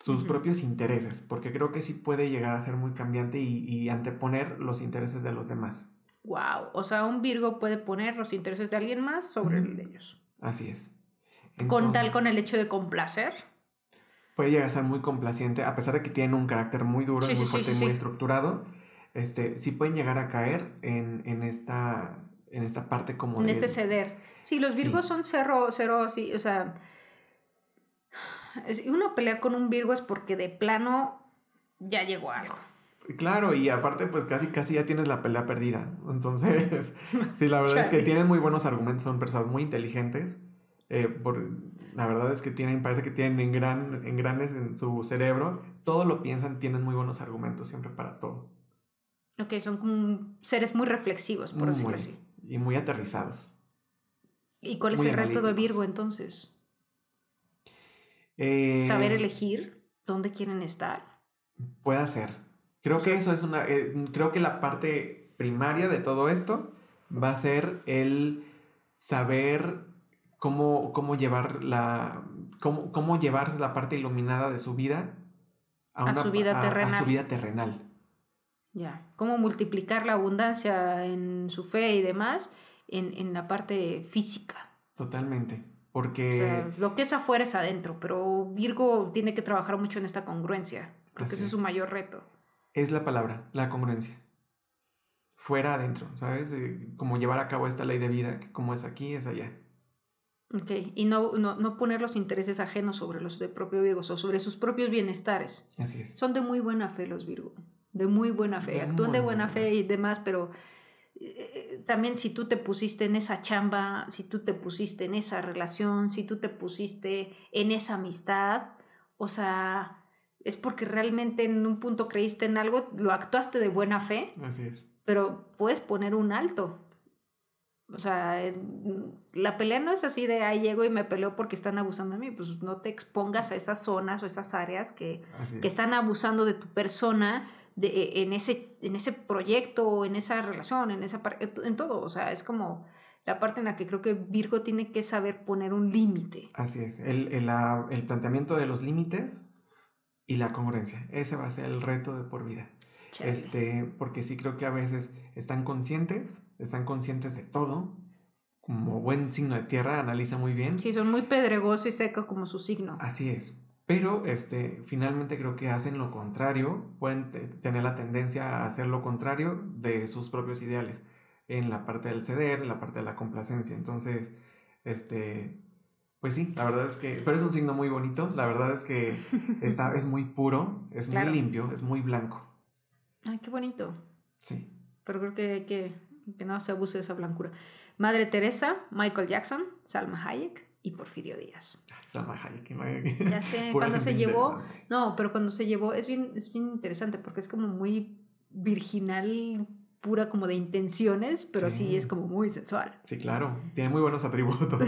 sus propios intereses, porque creo que sí puede llegar a ser muy cambiante y, anteponer los intereses de los demás. Wow, o sea, un Virgo puede poner los intereses de alguien más sobre el de ellos. Así es. con tal con el hecho de complacer. Puede llegar a ser muy complaciente, a pesar de que tienen un carácter muy duro, muy fuerte y muy estructurado. Este, sí pueden llegar a caer en, en esta en esta parte como en este ceder. Sí, los Virgos son cero, cero, sí, o sea, una pelea con un Virgo es porque de plano ya llegó algo. Claro, y aparte, pues casi casi ya tienes la pelea perdida. Entonces, sí, la verdad es que tienen muy buenos argumentos, son personas muy inteligentes. Eh, por, la verdad es que tienen, parece que tienen en, gran, en grandes en su cerebro, todo lo piensan, tienen muy buenos argumentos siempre para todo. Ok, son como seres muy reflexivos, por decirlo así. Y muy aterrizados. ¿Y cuál es el reto de Virgo entonces? Eh, Saber elegir dónde quieren estar. Puede ser. Creo que eso es una. Eh, creo que la parte primaria de todo esto va a ser el saber cómo, cómo llevar la. Cómo, cómo llevar la parte iluminada de su vida a, su vida terrenal. A su vida terrenal. Ya. Cómo multiplicar la abundancia en su fe y demás en, en la parte física. Totalmente. Porque... O sea, lo que es afuera es adentro, pero Virgo tiene que trabajar mucho en esta congruencia. Creo que ese es su mayor reto. Es la palabra, la congruencia. Fuera, adentro, ¿sabes? Eh, como llevar a cabo esta ley de vida, que como es aquí, es allá. Ok, y no, no, no, poner los intereses ajenos sobre los de propio Virgo, o sobre sus propios bienestares. Así es. Son de muy buena fe los Virgo, de muy buena fe, actúan de buena fe y demás, pero eh, también si tú te pusiste en esa chamba, si tú te pusiste en esa relación, si tú te pusiste en esa amistad, o sea, es porque realmente en un punto creíste en algo, lo actuaste de buena fe. Así es. Pero puedes poner un alto. O sea, la pelea no es así de ahí llego y me peleo porque están abusando de mí. Pues no te expongas a esas zonas o esas áreas que, que están abusando de tu persona de, en, ese, en ese proyecto, en esa relación, en, esa, en todo. O sea, es como la parte en la que creo que Virgo tiene que saber poner un límite. Así es, el, el, el, planteamiento de los límites y la congruencia. Ese va a ser el reto de por vida. Este, porque sí creo que a veces están conscientes, están conscientes de todo. Como buen signo de tierra, analiza muy bien. Sí, son muy pedregosos y seco como su signo. Así es. Pero este, finalmente creo que hacen lo contrario, pueden tener la tendencia a hacer lo contrario de sus propios ideales, en la parte del ceder, en la parte de la complacencia. Entonces, este, pues sí, la verdad es que, pero es un signo muy bonito, la verdad es que está, es muy puro, es muy limpio, es muy blanco. Ay, qué bonito. Sí. Pero creo que hay que, que no se abuse de esa blancura. Madre Teresa, Michael Jackson, Salma Hayek y Porfirio Díaz. Salma Hayek. Ya sé, cuando se llevó, no, pero cuando se llevó es bien, es bien interesante porque es como muy virginal, pura como de intenciones, pero sí, es como muy sensual. Sí, claro, tiene muy buenos atributos.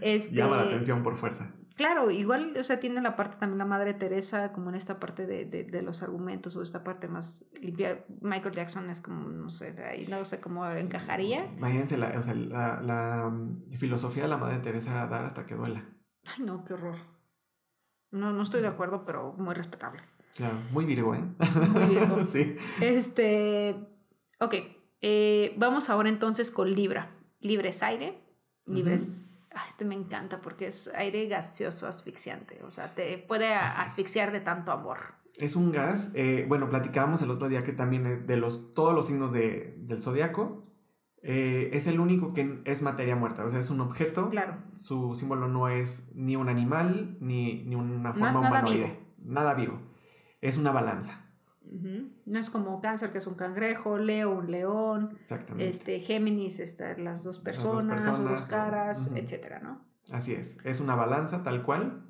este, Llama la atención por fuerza. Claro, igual, o sea, tiene la parte también la Madre Teresa, como en esta parte de, de, los argumentos o esta parte más limpia. Michael Jackson es como, no sé, de ahí no sé cómo encajaría. Imagínense, la, o sea, la, la, mm, filosofía de la Madre Teresa dar hasta que duela. Ay, no, qué horror. No, no estoy de acuerdo, pero muy respetable. Claro, muy virgo, ¿eh? Muy virgo. sí. Este, ok, eh, vamos ahora entonces con Libra. Libre es aire, libre es este me encanta porque es aire gaseoso asfixiante, o sea, te puede asfixiar de tanto amor. Es un gas, eh, bueno, platicábamos el otro día que también es de los, todos los signos de, del zodiaco, eh, es el único que es materia muerta, o sea, es un objeto. Claro. Su símbolo no es ni un animal ni, ni una forma humanoide, nada vivo. Es una balanza. No es como cáncer, que es un cangrejo, Leo, un león. Exactamente. Este, Géminis, está, las dos personas, las dos, caras, etcétera, ¿no? Así es. Es una balanza tal cual.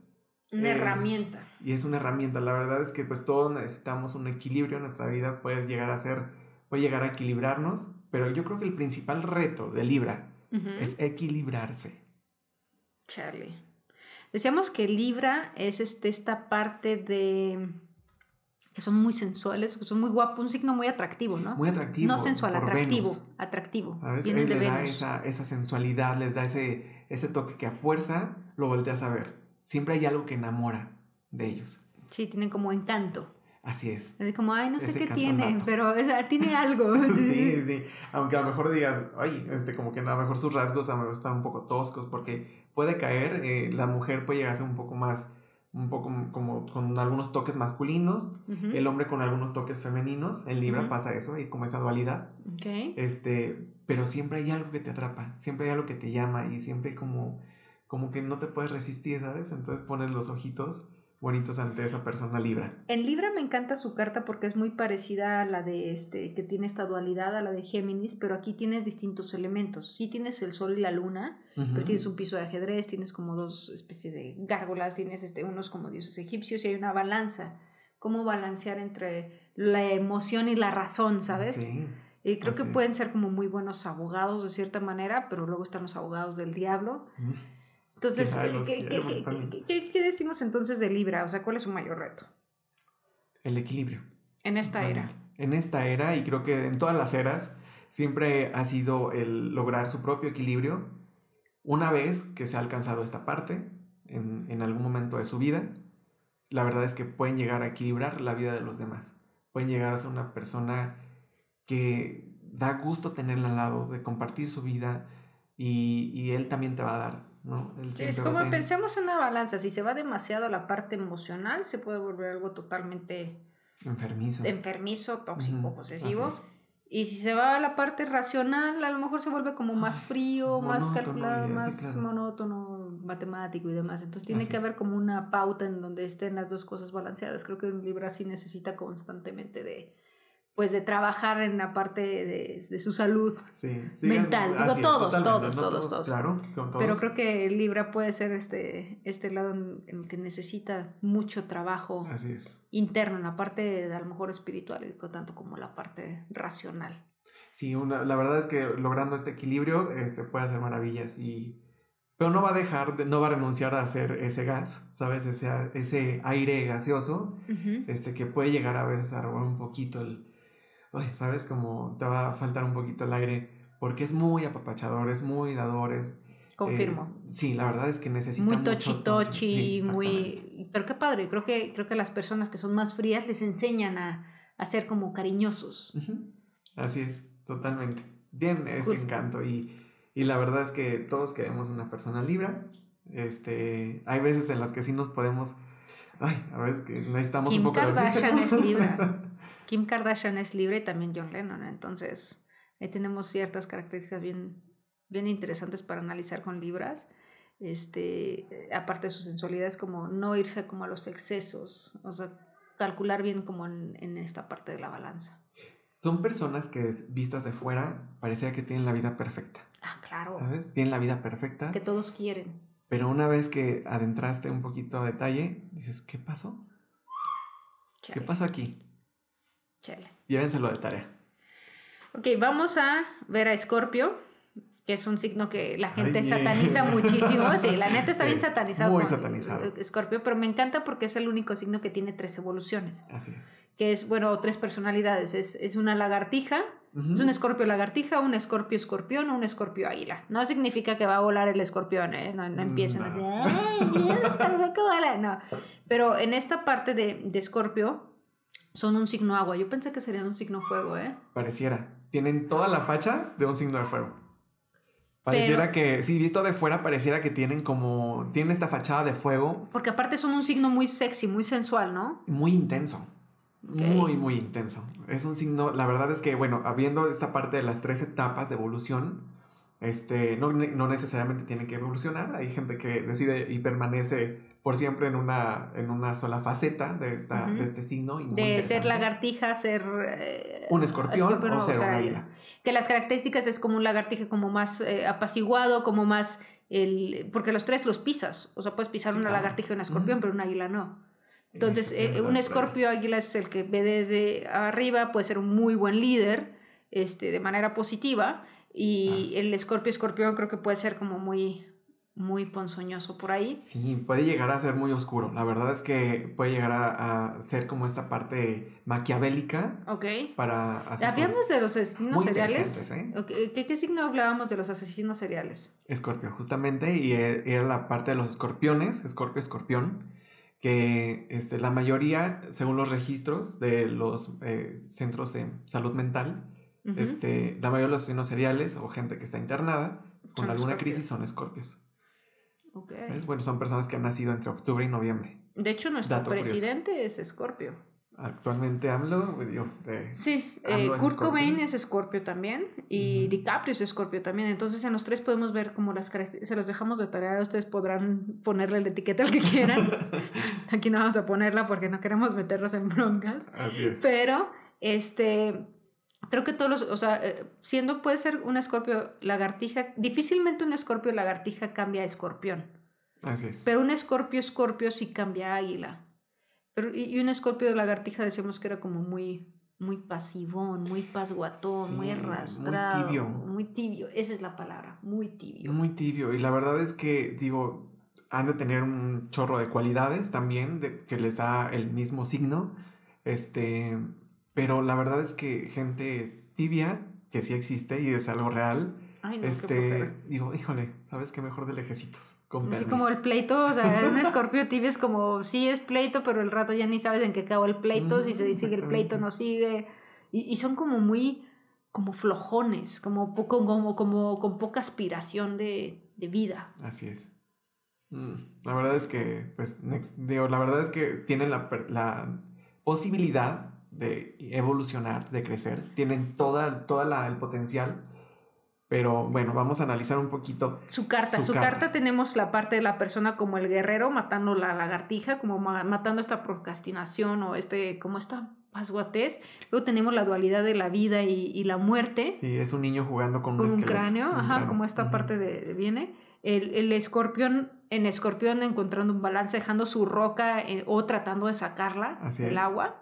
Una eh, herramienta. Y es una herramienta. La verdad es que pues todos necesitamos un equilibrio en nuestra vida. Puede llegar a ser, puede llegar a equilibrarnos. Pero yo creo que el principal reto de Libra es equilibrarse. Charlie. Decíamos que Libra es este, esta parte de que son muy sensuales, que son muy guapos, un signo muy atractivo, ¿no? Muy atractivo. No sensual, atractivo, atractivo. A veces les da esa, esa, sensualidad, les da ese, ese toque que a fuerza lo volteas a ver. Siempre hay algo que enamora de ellos. Sí, tienen como encanto. Así es. Es como, ay, no sé qué tiene, pero o sea, tiene algo. sí, sí. Aunque a lo mejor digas, ay, este, como que a lo mejor sus rasgos a lo mejor están un poco toscos, porque puede caer, eh, la mujer puede llegar a ser un poco más, un poco como con algunos toques masculinos, el hombre con algunos toques femeninos. En Libra pasa eso, hay como esa dualidad. Okay. Este, pero siempre hay algo que te atrapa, siempre hay algo que te llama y siempre como, como que no te puedes resistir, ¿sabes? Entonces pones los ojitos bonitos ante esa persona Libra. En Libra me encanta su carta porque es muy parecida a la de este, que tiene esta dualidad, a la de Géminis, pero aquí tienes distintos elementos. Sí tienes el sol y la luna, pero tienes un piso de ajedrez, tienes como dos especies de gárgolas, tienes este, unos como dioses egipcios y hay una balanza. ¿Cómo balancear entre la emoción y la razón, sabes? Sí. Y creo que pueden ser como muy buenos abogados de cierta manera, pero luego están los abogados del diablo. Entonces, ¿qué, decimos entonces de Libra? O sea, ¿cuál es su mayor reto? El equilibrio. En esta era. En esta era, y creo que en todas las eras, siempre ha sido el lograr su propio equilibrio. Una vez que se ha alcanzado esta parte, en, en algún momento de su vida, la verdad es que pueden llegar a equilibrar la vida de los demás. Pueden llegar a ser una persona que da gusto tenerla al lado, de compartir su vida, y, y él también te va a dar es como pensemos en una balanza, si se va demasiado a la parte emocional, se puede volver algo totalmente enfermizo, enfermizo tóxico, posesivo. Y si se va a la parte racional, a lo mejor se vuelve como más frío, más calculado, más monótono, matemático y demás. Entonces tiene que haber como una pauta en donde estén las dos cosas balanceadas. Creo que un Libra sí necesita constantemente de, pues de trabajar en la parte de, de su salud mental. Digo, todos, todos, todos, todos, Claro, Pero creo que Libra puede ser este, este lado en, el que necesita mucho trabajo interno, en la parte de, a lo mejor espiritual, tanto como la parte racional. Sí, una, la verdad es que logrando este equilibrio este, puede hacer maravillas y... Pero no va a dejar, de, no va a renunciar a hacer ese gas, ¿sabes? Ese, ese aire gaseoso, este, que puede llegar a veces a robar un poquito el, ¿sabes? Como te va a faltar un poquito el aire, porque es muy apapachador, es muy dador, es... Confirmo. Eh, sí, la verdad es que necesita muy tochi muy... Pero qué padre, creo que, creo que las personas que son más frías les enseñan a, a ser como cariñosos. Así es, totalmente. Tienen este encanto y, y, la verdad es que todos queremos una persona libra. Este, hay veces en las que sí nos podemos... Ay, a veces que necesitamos un poco Kardashian es libra. Kim Kardashian es libre y también John Lennon, entonces ahí tenemos ciertas características bien, bien interesantes para analizar con libras. Este, aparte de su sensualidad, es como no irse como a los excesos, o sea, calcular bien como en, esta parte de la balanza. Son personas que vistas de fuera parecía que tienen la vida perfecta. Ah, claro. ¿Sabes? Tienen la vida perfecta. Que todos quieren. Pero una vez que adentraste un poquito a detalle, dices, ¿qué pasó? ¿Qué pasó aquí? Chale. Llévenselo de tarea. Ok, vamos a ver a Escorpio, que es un signo que la gente sataniza muchísimo. Sí, la neta está bien satanizado. Muy satanizado. Escorpio, pero me encanta porque es el único signo que tiene tres evoluciones. Así es. Que es, bueno, tres personalidades. Es, una lagartija, es un escorpio lagartija, un escorpio escorpión o un escorpio águila. No significa que va a volar el escorpión, ¿eh? No, empiecen así, No. Pero en esta parte de, de escorpio son un signo agua. Yo pensé que serían un signo fuego, ¿eh? Pareciera. Tienen toda la facha de un signo de fuego. Pareciera que, sí, visto de fuera, pareciera que tienen como. Tienen esta fachada de fuego. Porque aparte son un signo muy sexy, muy sensual, ¿no? Muy intenso. Muy, muy intenso. Es un signo. La verdad es que, bueno, habiendo esta parte de las tres etapas de evolución, este, no, no necesariamente tiene que evolucionar. Hay gente que decide y permanece por siempre en una, en una sola faceta de, esta, de este signo. de ser lagartija, ser... Eh, un escorpión, o, ser una águila. Que las características es como un lagartija como más eh, apaciguado, como más... El, porque los tres los pisas. O sea, puedes pisar una lagartija y un escorpión, pero un águila no. Entonces, eh, un escorpio águila es el que ve desde arriba, puede ser un muy buen líder este, de manera positiva. Y el escorpio escorpión creo que puede ser como muy muy ponzoñoso por ahí. Sí, puede llegar a ser muy oscuro. La verdad es que puede llegar a, ser como esta parte maquiavélica. Ok. Para ¿Habíamos de los asesinos seriales? ¿eh? ¿Qué, signo hablábamos de los asesinos seriales? Escorpio, justamente. Y e, era la parte de los escorpiones, escorpio, escorpión. que este, la mayoría, según los registros de los eh, centros de salud mental, este, la mayoría de los asesinos seriales o gente que está internada con alguna crisis son escorpios. Okay. Bueno, son personas que han nacido entre octubre y noviembre. De hecho, nuestro presidente es escorpio. Actualmente AMLO, digo, Sí, eh, Kurt Cobain es escorpio también y DiCaprio es escorpio también. Entonces en los tres podemos ver como las características, se los dejamos de tarea, ustedes podrán ponerle la etiqueta al que quieran. Aquí no vamos a ponerla porque no queremos meterlos en broncas. Así es. Pero, este, creo que todos los, o sea, eh, siendo puede ser un escorpio lagartija, difícilmente un escorpio lagartija cambia a escorpión. Así es. Pero un escorpio escorpio sí cambia a águila y, un escorpio de lagartija decíamos que era como muy, muy pasivón, muy pasguatón, muy arrastrado. Muy tibio. Muy tibio, esa es la palabra, muy tibio. Muy tibio. Y la verdad es que, digo, han de tener un chorro de cualidades también de, que les da el mismo signo. Este, pero la verdad es que gente tibia, que sí existe y es algo real, este, digo, híjole, ¿sabes qué mejor de lejecitos? Así como el pleito, o sea, un escorpio tibio es como, sí es pleito, pero el rato ya ni sabes en qué acabó el pleito, si se que el pleito no sigue. Y, son como muy, como flojones, como, poco, como, como con poca aspiración de, vida. Así es. Mm, la verdad es que, pues, digo, la verdad es que tienen la, la posibilidad de evolucionar, de crecer, tienen toda, toda el potencial pero bueno, vamos a analizar un poquito. Su carta. Su, carta. tenemos la parte de la persona como el guerrero matando la lagartija, como matando esta procrastinación o este, como esta pasguatez. Luego tenemos la dualidad de la vida y, la muerte. Sí, es un niño jugando con, un, cráneo, ajá, como esta parte de, viene. El, el, escorpión, en escorpión encontrando un balance, dejando su roca eh, o tratando de sacarla del agua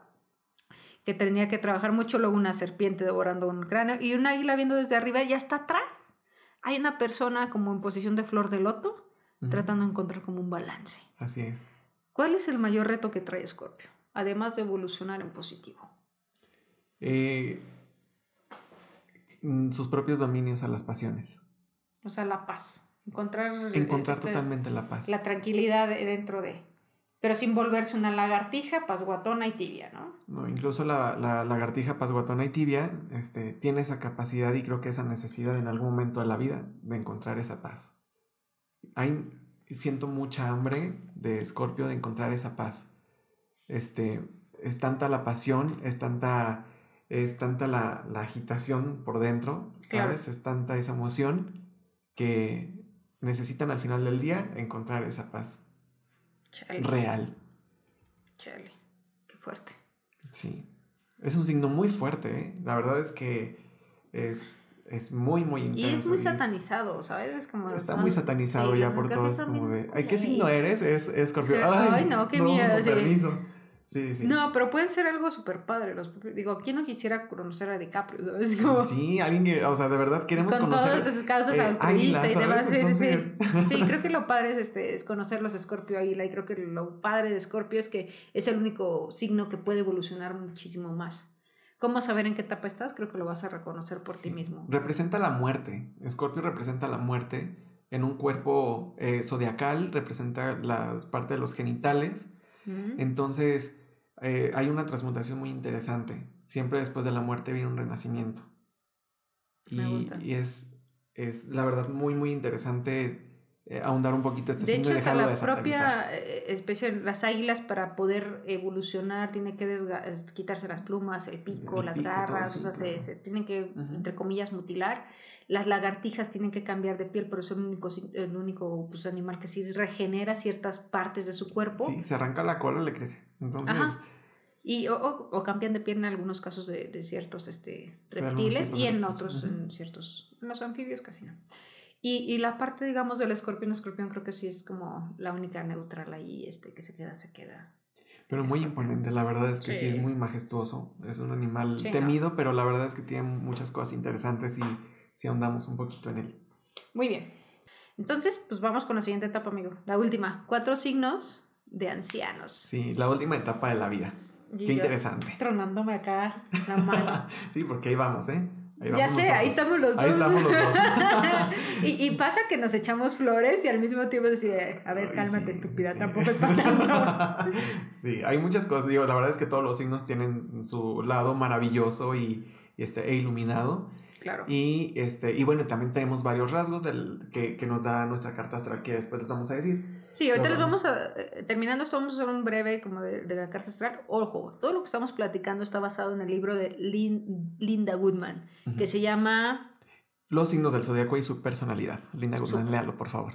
que tenía que trabajar mucho, luego una serpiente devorando un cráneo y un águila viendo desde arriba y hasta atrás. Hay una persona como en posición de flor de loto tratando de encontrar como un balance. Así es. ¿Cuál es el mayor reto que trae Scorpio? Además de evolucionar en positivo. Eh, mm, sus propios dominios a las pasiones. O sea, la paz. Encontrar. Encontrar este, totalmente la paz. La tranquilidad dentro de pero sin volverse una lagartija, pasguatona y tibia, ¿no? No, incluso la, la, lagartija pasguatona y tibia este, tiene esa capacidad y creo que esa necesidad en algún momento de la vida de encontrar esa paz. Hay, siento mucha hambre de Escorpio de encontrar esa paz. Este, es tanta la pasión, es tanta, es tanta la, la agitación por dentro, ¿sabes? Es tanta esa emoción que necesitan al final del día encontrar esa paz real. Chale, qué fuerte. Sí. Es un signo muy fuerte, ¿eh? La verdad es que es, es muy, muy intenso. Y es muy satanizado, ¿sabes? Es como, está muy satanizado ya por todos. Como de, Ay, ¿qué signo eres? Es, es Ay, no, qué miedo. Permiso. Sí, sí. No, pero pueden ser algo súper padre. Los, digo, ¿quién no quisiera conocer a DiCaprio? Sí, alguien que, o sea, de verdad queremos con conocer. Con todos los casos eh, altruistas y demás. Sí, sí, sí. creo que lo padre es, este, es conocer los Scorpio Águila y creo que lo padre de Scorpio es que es el único signo que puede evolucionar muchísimo más. ¿Cómo saber en qué etapa estás? Creo que lo vas a reconocer por ti mismo. Representa la muerte. Scorpio representa la muerte en un cuerpo eh, zodiacal, representa la parte de los genitales. Entonces eh, hay una transmutación muy interesante. Siempre después de la muerte viene un renacimiento. Y, y es, es, la verdad, muy, muy interesante eh, ahondar un poquito este de hecho, hasta la propia eh, especie, las águilas para poder evolucionar tiene que quitarse las plumas, el pico, las garras, o sea, se, se, tienen que, entre comillas, mutilar. Las lagartijas tienen que cambiar de piel, pero es el único, el único pues, animal que sí regenera ciertas partes de su cuerpo. Sí, se arranca la cola, le crece. Entonces... Y, o, o, cambian de piel en algunos casos de, de ciertos este, reptiles y en otros, en ciertos, en los anfibios casi no. Y, y, la parte, digamos, del escorpión, escorpión creo que sí es como la única neutral ahí, este, que se queda, se queda. Pero muy imponente, la verdad es que sí. es muy majestuoso. Es un animal temido, pero la verdad es que tiene muchas cosas interesantes y si ahondamos un poquito en él. Muy bien. Entonces, pues vamos con la siguiente etapa, amigo. La última, cuatro signos de ancianos. Sí, la última etapa de la vida. Qué interesante. Tronándome acá la mano. sí, porque ahí vamos, ¿eh? Ya sé, ahí estamos los dos. Ahí estamos los dos. y, pasa que nos echamos flores y al mismo tiempo decir, a ver, cálmate, estúpida, tampoco es para tanto. sí, hay muchas cosas. Digo, la verdad es que todos los signos tienen su lado maravilloso y, este, e iluminado. Claro. Y, este, y bueno, también tenemos varios rasgos del, que, que nos da nuestra carta astral que después les vamos a decir. Sí, ahorita les vamos a, eh, terminando esto, vamos a hacer un breve como de, de, la carta astral. Ojo, todo lo que estamos platicando está basado en el libro de Linda Goodman, que se llama... Los signos del zodiaco y su personalidad. Linda Goodman, léalo, por favor.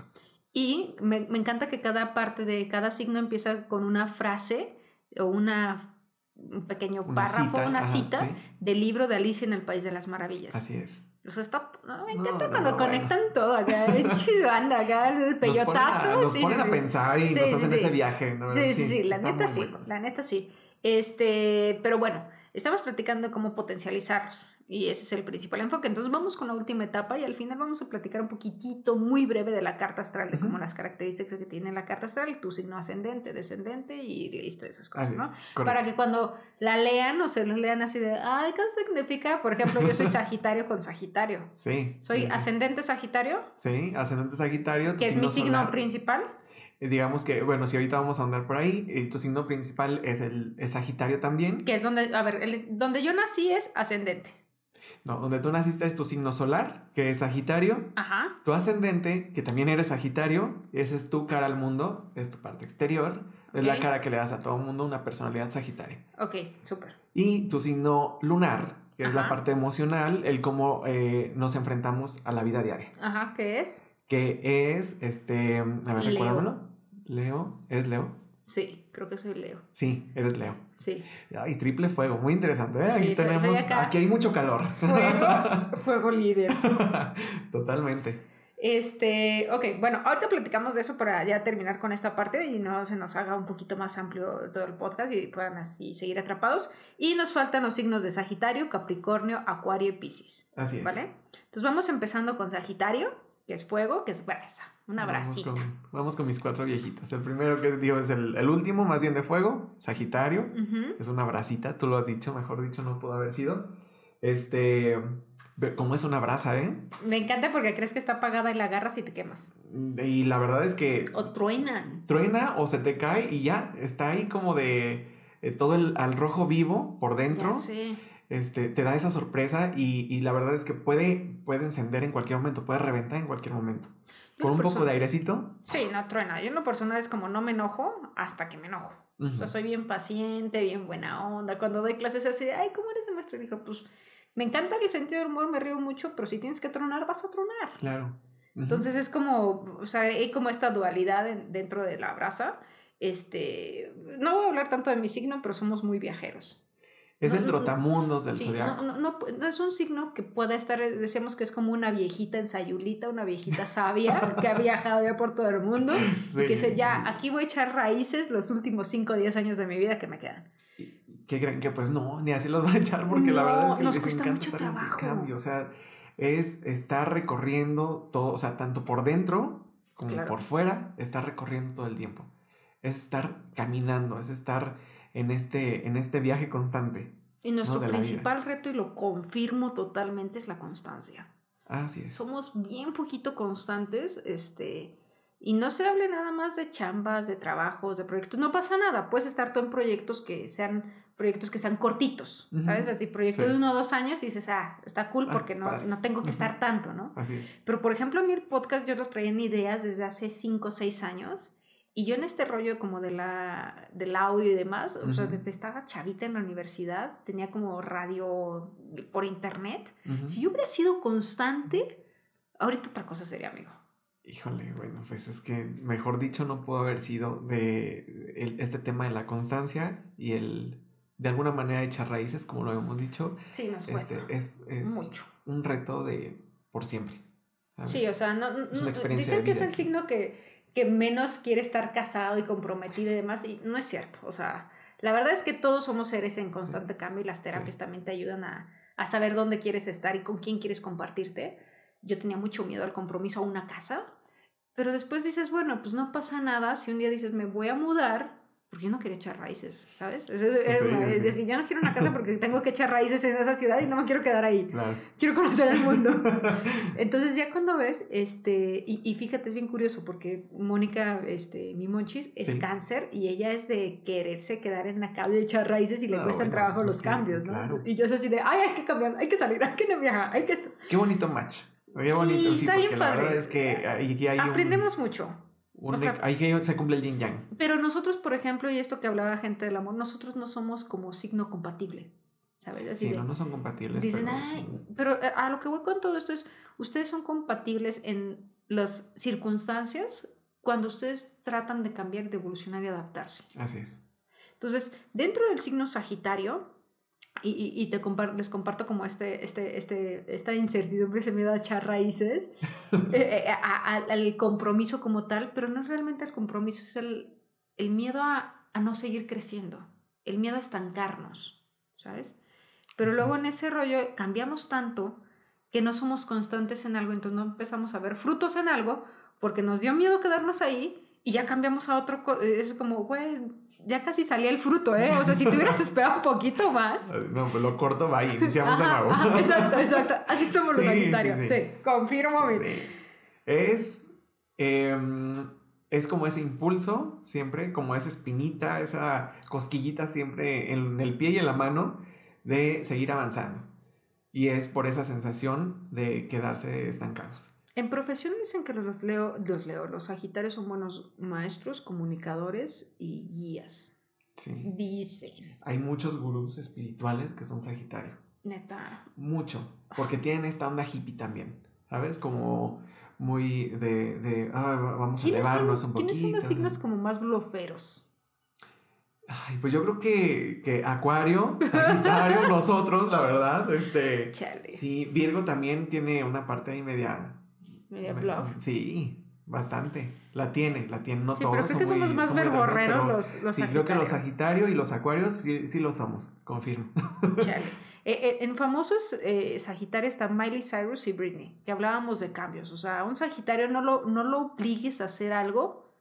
Y me, me, encanta que cada parte de cada signo empieza con una frase o una, un pequeño párrafo, una cita del libro de Alicia en el País de las Maravillas. Así es. O sea, está, me encanta cuando conectan todo acá, banda, acá el peyotazo. Nos ponen a, pensar y nos hacen ese viaje. Sí, sí, sí, la neta sí, la neta sí. Este, pero bueno, estamos platicando cómo potencializarlos. Y ese es el principal enfoque. Entonces vamos con la última etapa y al final vamos a platicar un poquitito, muy breve, de la carta astral, de cómo las características que tiene la carta astral, tu signo ascendente, descendente y listo, esas cosas, ¿no? Para que cuando la lean o se les lean así de, ay, ¿qué significa? Por ejemplo, yo soy Sagitario con Sagitario. Sí. Soy ascendente Sagitario. Sí, ascendente Sagitario. Que es mi signo principal eh, digamos que, bueno, si ahorita vamos a andar por ahí, eh, tu signo principal es el Sagitario también. Que es donde, a ver, el, donde yo nací es ascendente. No, donde tú naciste es tu signo solar, que es Sagitario. Ajá. Tu ascendente, que también eres Sagitario, esa es tu cara al mundo, es tu parte exterior, es la cara que le das a todo el mundo, una personalidad Sagitaria. Ok, súper. Y tu signo lunar, que es la parte emocional, el cómo eh, nos enfrentamos a la vida diaria. Ajá, ¿qué es? Que es, este, a ver, recuérdamelo. Leo, ¿es Leo? Sí, creo que soy Leo. Sí, eres Leo. Sí. Y triple fuego, muy interesante. ¿eh? Aquí tenemos, aquí hay mucho calor. Fuego, fuego líder. Totalmente. Este, ok, bueno, ahorita platicamos de eso para ya terminar con esta parte y no se nos haga un poquito más amplio todo el podcast y puedan así seguir atrapados. Y nos faltan los signos de Sagitario, Capricornio, Acuario y Piscis. Así es. ¿Vale? Entonces vamos empezando con Sagitario, que es fuego, que es brasa. Una brasita. Vamos con, mis cuatro viejitos. El primero que digo es el, el último, más bien de fuego, Sagitario. Es una brasita, tú lo has dicho, mejor dicho, no pudo haber sido. Este. ¿Cómo es una brasa, eh? Me encanta porque crees que está apagada y la agarras y te quemas. Y la verdad es que. O truenan. Truena o se te cae y ya. Está ahí como de. Eh, todo el al rojo vivo por dentro. Sí. Este, te da esa sorpresa y, y, la verdad es que puede, puede encender en cualquier momento, puede reventar en cualquier momento. ¿Con un poco de airecito? Sí, no truena. Yo en lo personal es como no me enojo hasta que me enojo. O sea, soy bien paciente, bien buena onda. Cuando doy clases así, ay, ¿cómo eres de maestro? Y dijo, pues me encanta el sentido del humor, me río mucho, pero si tienes que tronar, vas a tronar. Claro. Entonces es como, o sea, hay como esta dualidad dentro de la brasa. Este, no voy a hablar tanto de mi signo, pero somos muy viajeros. Es el trotamundos del sí, zodiaco. No, no, no, es un signo que pueda estar, decíamos que es como una viejita ensayulita, una viejita sabia que ha viajado ya por todo el mundo y que dice, ya, aquí voy a echar raíces los últimos 5 o 10 años de mi vida que me quedan. ¿Qué creen? Que pues no, ni así los van a echar porque la verdad es que nos les cuesta mucho trabajo. cambio. O sea, es estar recorriendo todo, o sea, tanto por dentro como por fuera, estar recorriendo todo el tiempo. Es estar caminando, es estar en este, en este viaje constante. Y nuestro principal reto, y lo confirmo totalmente, es la constancia. Así es. Somos bien poquito constantes, este, y no se hable nada más de chambas, de trabajos, de proyectos. No pasa nada. Puedes estar tú en proyectos que sean proyectos que sean cortitos, ¿sabes? Así, proyecto de uno o dos años y dices, ah, está cool ah, porque no, no tengo que estar tanto, ¿no? Así es. Pero, por ejemplo, mi podcast yo lo traía en ideas desde hace cinco o seis años y yo en este rollo como de la, del audio y demás, o sea, desde estaba chavita en la universidad, tenía como radio por internet. Si yo hubiera sido constante, ahorita otra cosa sería, amigo. Híjole, bueno, pues es que mejor dicho no pudo haber sido de este tema de la constancia y el de alguna manera echar raíces, como lo hemos dicho. Sí, nos este, cuesta. es, es Mucho. un reto de por siempre. Sí, o sea, no, dicen que es el signo que que menos quiere estar casado y comprometido y demás, y no es cierto. O sea, la verdad es que todos somos seres en constante cambio y las terapias también te ayudan a, a, saber dónde quieres estar y con quién quieres compartirte. Yo tenía mucho miedo al compromiso a una casa, pero después dices, bueno, pues no pasa nada si un día dices, me voy a mudar, porque yo no quería echar raíces, ¿sabes? Es, decir, yo no quiero una casa porque tengo que echar raíces en esa ciudad y no me quiero quedar ahí. Quiero conocer el mundo. Entonces ya cuando ves, este, y, fíjate, es bien curioso porque Mónica, este, mi monchis, es cáncer y ella es de quererse quedar en la calle y echar raíces y le cuesta el trabajo pues los cambios, ¿no? Y yo soy así de, ay, hay que cambiar, hay que salir, hay que viajar, hay que... Qué bonito match. Qué bonito, sí, está bien padre. La verdad es que hay Aprendemos mucho ahí que se cumple el yin yang. Pero nosotros, por ejemplo, y esto que hablaba gente del amor, nosotros no somos como signo compatible. ¿Sabes? sí, no, no son compatibles. Dicen, pero, pero eh, a lo que voy con todo esto es, ustedes son compatibles en las circunstancias cuando ustedes tratan de cambiar, de evolucionar y adaptarse. Así es. Entonces, dentro del signo Sagitario, y, y, te les comparto como este, este, este, esta incertidumbre se me da a echar raíces eh, eh, al compromiso como tal, pero no es realmente el compromiso, es el, el miedo a, a, no seguir creciendo, el miedo a estancarnos, ¿sabes? Pero luego en ese rollo cambiamos tanto que no somos constantes en algo, entonces no empezamos a ver frutos en algo porque nos dio miedo quedarnos ahí y ya cambiamos a otro, es como, güey, ya casi salía el fruto, ¿eh? O sea, si te hubieras esperado un poquito más. No, pues lo corto, va y iniciamos de nuevo. exacto, exacto. Así somos los Sagitarios. Sí, confirmo. Es, em, es como ese impulso, siempre, como esa espinita, esa cosquillita siempre en el pie y en la mano de seguir avanzando. Y es por esa sensación de quedarse estancados. En profesión dicen que los leo, los leo, los Sagitarios son buenos maestros, comunicadores y guías. Sí. Dicen. Hay muchos gurús espirituales que son Sagitario. Neta. Mucho. Porque tienen esta onda hippie también. ¿Sabes? Como muy de, de ah, vamos a elevarnos un poquito. ¿Quiénes son los signos como más bloferos? Ay, pues yo creo que, que Acuario, Sagitario, nosotros, la verdad. Este, Chale. Sí, Virgo también tiene una parte ahí media Media bluff. Sí, bastante. La tiene, la tiene. No sí, todos. Pero creo que somos más verborreros los, los Sí, creo que los Sagitario y los Acuarios sí, sí lo somos, confirmo. Chale. Eh, eh, en famosos eh, Sagitario están Miley Cyrus y Britney, que hablábamos de cambios. O sea, un Sagitario no lo, no lo obligues a hacer algo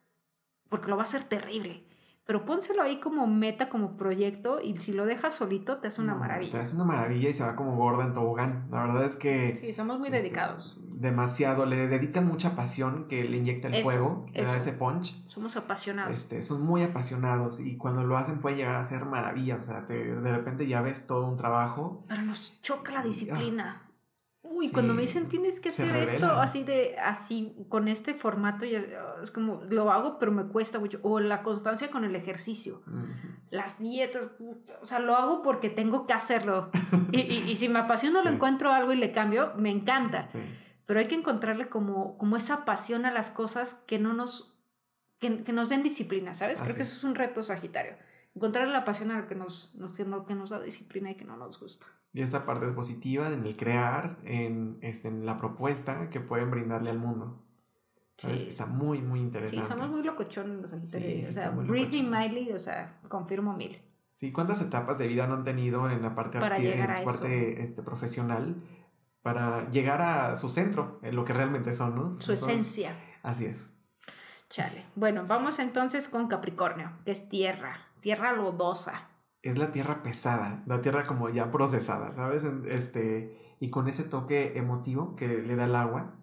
porque lo va a hacer terrible pero pónselo ahí como meta, como proyecto, y si lo dejas solito, te hace una maravilla. Te hace una maravilla y se va como gorda en tobogán. La verdad es que. Sí, somos muy este, dedicados. Demasiado. Le dedican mucha pasión que le inyecta el fuego, le da ese punch. Somos apasionados. Este, son muy apasionados y cuando lo hacen puede llegar a ser maravillas. O sea, de repente ya ves todo un trabajo. Pero nos choca la disciplina. Uy, cuando me dicen tienes que hacer esto así de, así, con este formato, ya, es como, lo hago, pero me cuesta mucho. O la constancia con el ejercicio, las dietas, o sea, lo hago porque tengo que hacerlo. y, y, si me apasiona, lo encuentro algo y le cambio, me encanta. Pero hay que encontrarle como, como esa pasión a las cosas que no nos, que, que nos den disciplina, ¿sabes? Creo que eso es un reto sagitario. Encontrarle la pasión a lo que nos, nos, que nos da disciplina y que no nos gusta. Y esta parte es positiva en el crear, en, este, en la propuesta que pueden brindarle al mundo. Sí. Está muy, muy interesante. Sí, somos muy locochones los Sagitarios. o sea, Britney Miley, o sea, confirmo mil. Sí, ¿cuántas etapas de vida no han tenido en la parte, para llegar en parte este, profesional para llegar a su centro, en lo que realmente son, ¿no? Su esencia. Así es. Chale. Bueno, vamos entonces con Capricornio, que es tierra, tierra lodosa es la tierra pesada, la tierra como ya procesada, ¿sabes? Este, y con ese toque emotivo que le da el agua,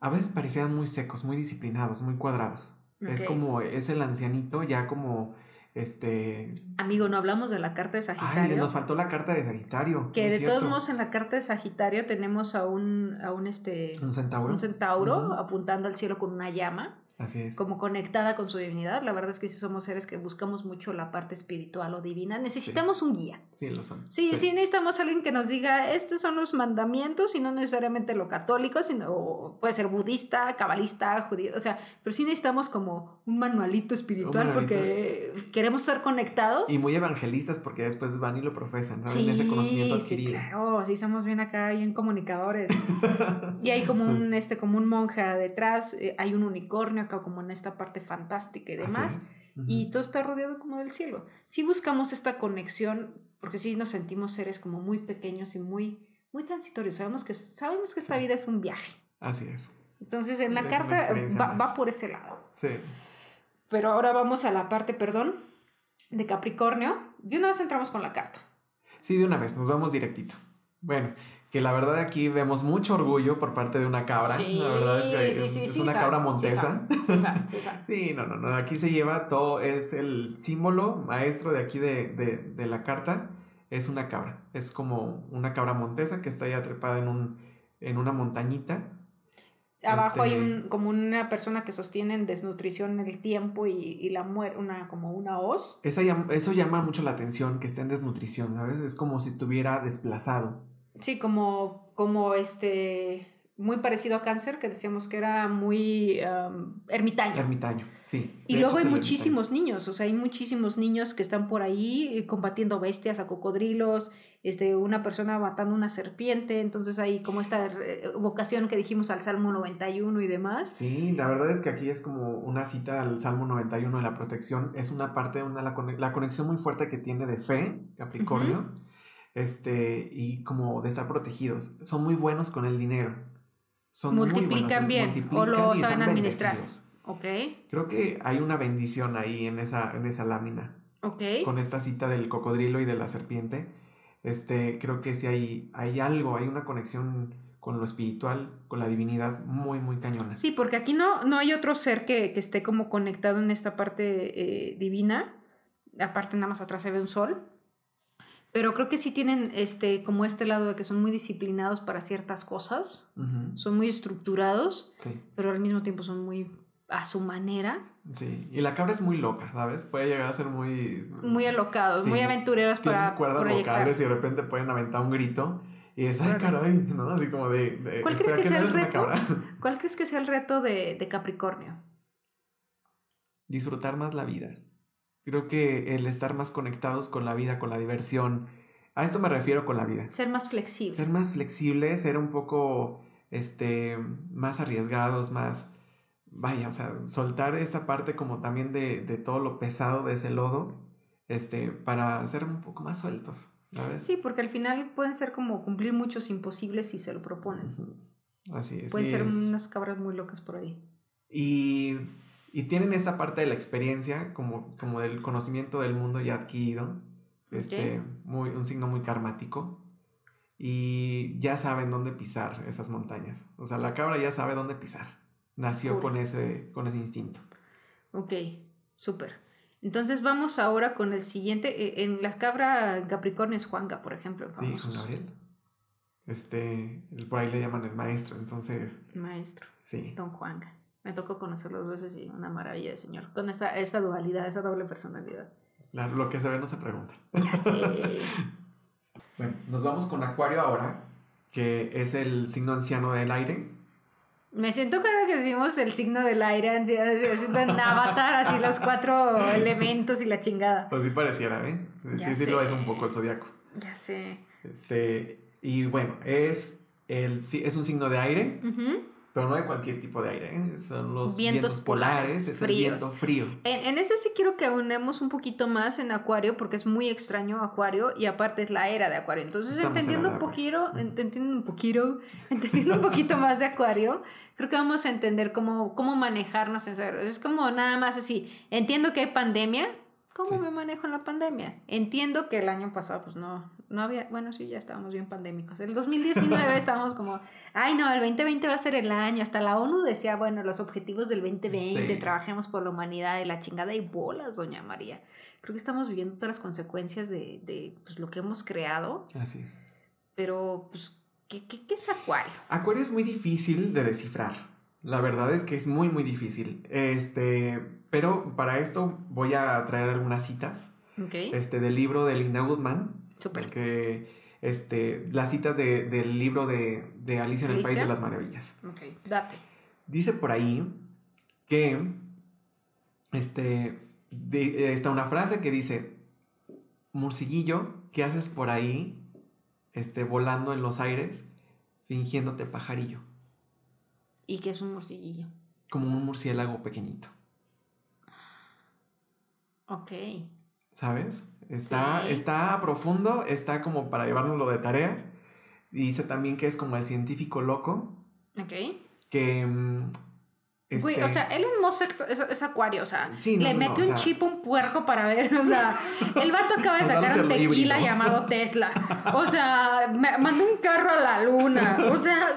a veces parecían muy secos, muy disciplinados, muy cuadrados. Es como, es el ancianito ya como, este... Amigo, no hablamos de la carta de Sagitario. Ay, nos faltó la carta de Sagitario. Que de todos modos en la carta de Sagitario tenemos a un, a un, este... Un centauro. Un centauro apuntando al cielo con una llama. Así es. como conectada con su divinidad. La verdad es que si somos seres que buscamos mucho la parte espiritual o divina, necesitamos un guía. Sí, lo son. Sí, sí, necesitamos alguien que nos diga, estos son los mandamientos y no necesariamente lo católico, sino puede ser budista, cabalista, judío, o sea, pero sí necesitamos como un manualito espiritual porque queremos estar conectados. Y muy evangelistas porque después van y lo profesan, ¿saben? Sí, Ese conocimiento adquirido. Sí, claro, sí, somos bien acá, bien comunicadores. y hay como un, este, como un monje detrás, eh, hay un unicornio como en esta parte fantástica y demás. Y todo está rodeado como del cielo. Si buscamos esta conexión, porque si nos sentimos seres como muy pequeños y muy, muy transitorios. Sabemos que, sabemos que esta vida es un viaje. Así es. Entonces en la carta va, va, por ese lado. Sí. Pero ahora vamos a la parte, perdón, de Capricornio. De una vez entramos con la carta. Sí, de una vez, nos vamos directito. Bueno, que la verdad aquí vemos mucho orgullo por parte de una cabra. Sí, la verdad es que sí, es, sí, una sí, cabra sabe, montesa. Sí, sabe, sí, sabe. Sí, no, no, no. Aquí se lleva todo, es el símbolo maestro de aquí de, de, de la carta. Es una cabra. Es como una cabra montesa que está ya trepada en, un, en una montañita. Abajo hay Este- un, como una persona que sostiene en desnutrición el tiempo y, y la muerte, una, como una hoz. Esa eso llama mucho la atención, que esté en desnutrición, ¿sabes? Es como si estuviera desplazado. Sí, como, como este, muy parecido a cáncer, que decíamos que era muy ermitaño. Ermitaño, sí. Y luego hay muchísimos niños, o sea, hay muchísimos niños que están por ahí combatiendo bestias, a cocodrilos, este, una persona matando una serpiente, entonces hay como esta eh, vocación que dijimos al Salmo 91 y demás. Sí, la verdad es que aquí es como una cita al Salmo 91 de la protección. Es una parte, una, la conexión muy fuerte que tiene de fe, Capricornio, este, y como de estar protegidos. Son muy buenos con el dinero. Son muy Multiplican buenos, bien, multiplican o lo saben administrar. bendecidos. Ok, Creo que hay una bendición ahí en esa, en esa lámina. ok. Con esta cita del cocodrilo y de la serpiente. Este, creo que sí hay, hay algo, hay una conexión con lo espiritual, con la divinidad muy, muy cañona. Sí, porque aquí no, no hay otro ser que, que esté como conectado en esta parte eh, divina. Aparte, nada más atrás se ve un sol. Pero creo que sí tienen este, como este lado de que son muy disciplinados para ciertas cosas. Son muy estructurados, Sí, pero al mismo tiempo son muy a su manera. sí. Y la cabra es muy loca, ¿sabes? Puede llegar a ser muy... Muy alocados, Sí, muy aventureros Tienen para cuerdas proyectar. vocales y de repente pueden aventar un grito. Y es, ay, caray, ¿no? Así como de... de, ¿Cuál crees que sea no el reto? ¿Cuál crees que sea el reto de, de Capricornio? Disfrutar más la vida. Creo que el estar más conectados con la vida, con la diversión. A esto me refiero con la vida. Ser más flexibles. Ser más flexibles, ser un poco este, más arriesgados, más, vaya, o sea, soltar esta parte como también de, de todo lo pesado de ese lodo, este, para ser un poco más sueltos, ¿sabes? Sí, porque al final pueden ser como cumplir muchos imposibles si se lo proponen. Así es. Pueden ser es- unas cabras muy locas por ahí. Y, y tienen esta parte de la experiencia, como, como del conocimiento del mundo ya adquirido, este, muy, un signo muy karmático. Y ya saben dónde pisar esas montañas. O sea, la cabra ya sabe dónde pisar. Nació con ese, con ese instinto. Ok, súper. Entonces vamos ahora con el siguiente. Eh, En la cabra Capricornio es Juanga, por ejemplo. Sí, Juan. Gabriel. Este, por ahí le llaman el maestro, entonces, Maestro, sí. Don Juanga. Me tocó conocerlo dos veces y una maravilla de señor. Con esa, esa dualidad, esa doble personalidad. Lo que se ve no se pregunta. Ya sé. Bueno, nos vamos con Acuario ahora, que es el signo anciano del aire. Me siento cada que decimos el signo del aire, así, así, siento en Avatar, así los cuatro elementos y la chingada. Pues sí pareciera, ¿eh? Ya Sí, sí lo es sé. un poco el zodiaco. Ya sé. Este, y bueno, es, el, es un signo de aire, Ujú. Pero no de cualquier tipo de aire, ¿eh? Son los Vientos vientos, polares, polares, es fríos. el viento frío. En, en ese sí quiero que aunemos un poquito más en Acuario, porque es muy extraño Acuario y aparte es la era de Acuario. Entonces, Estamos entendiendo un poquito, entendiendo un poquito, entendiendo un poquito más de Acuario, creo que vamos a entender cómo, cómo manejarnos en ese. Es como nada más así. Entiendo que hay pandemia. ¿Cómo Sí. me manejo en la pandemia? Entiendo que el año pasado, pues no, no había, bueno, sí, ya estábamos bien pandémicos. El 2019 estábamos como, ay no, el 2020 va a ser el año. Hasta la ONU decía, bueno, los objetivos del 2020, Sí. trabajemos por la humanidad y la chingada y bolas, doña María. Creo que estamos viviendo todas las consecuencias de, de pues, lo que hemos creado, Así es. pero pues, ¿qué, qué, qué es Acuario? Acuario es muy difícil de descifrar. La verdad es que es muy, muy difícil. Este, pero para esto voy a traer algunas citas Ok, este, del libro de Linda Goodman. Súper. Que, este, las citas de- del libro de, de Alicia en el País de las Maravillas. Ok, date. Dice por ahí que este, de- está una frase que dice, Murciguillo, ¿qué haces por ahí este, volando en los aires fingiéndote pajarillo? ¿Y qué es un morcillillo? Como un murciélago pequeñito, Ok, ¿sabes? Está, Sí. está profundo, está como para llevárnoslo de tarea. Y dice también que es como el científico loco ok. que mm, Güey, o Este, sea, Elon Musk es, es- es acuario, o sea, Sí, no, le no, mete no, o un sea- chip a un puerco para ver, o sea, el vato acaba de sacar un tequila híbrido. llamado Tesla, o sea, mandó un carro a la luna, o sea,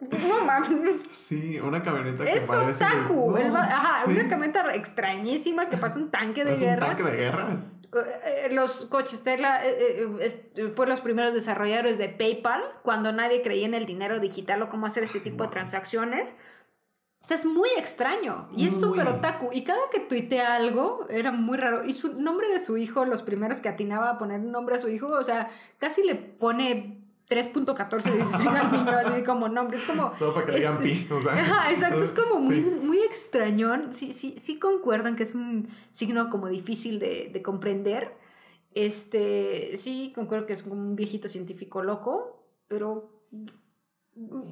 no mames, Sí, una camioneta que es parece... otaku, el ajá, sí, una camioneta extrañísima que pasa un tanque de Es un tanque de guerra. Eh, los coches Tesla eh, eh, fue los primeros desarrolladores de PayPal cuando nadie creía en el dinero digital o cómo hacer este tipo de transacciones. O sea, es muy extraño y es súper otaku. Y cada que tuitea algo era muy raro. Y su nombre de su hijo, los primeros que atinaba a poner un nombre a su hijo, o sea, casi le pone 3.1416 al niño, así como nombre. Es como. Todo para que le es- digan pi, o sea. Ajá, exacto, es como muy, Sí. muy extrañón. Sí, sí, sí concuerdan que es un signo como difícil de, de comprender. Este, sí, concuerdo que es como un viejito científico loco, pero.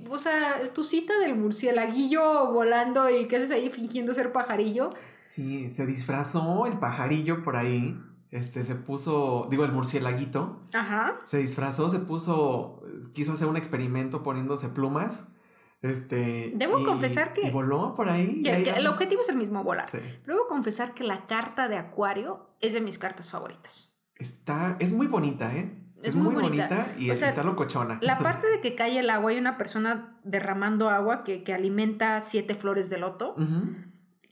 O sea, tu cita del murcielaguillo volando y qué haces ahí fingiendo ser pajarillo. Sí, se disfrazó el pajarillo por ahí. Este, se puso, digo, el murcielaguito. Ajá. Se disfrazó, se puso, quiso hacer un experimento poniéndose plumas. Este. Debo y- confesar que- Y voló por ahí. y Que- ahí que el objetivo es el mismo, volar. Sí. Pero debo confesar que la carta de Acuario es de mis cartas favoritas. Está, es muy bonita, ¿eh? Es Es, muy muy, bonita. bonita, y O sea, está locochona. La parte de que cae el agua y una persona derramando agua que, que alimenta siete flores de loto, Ujú.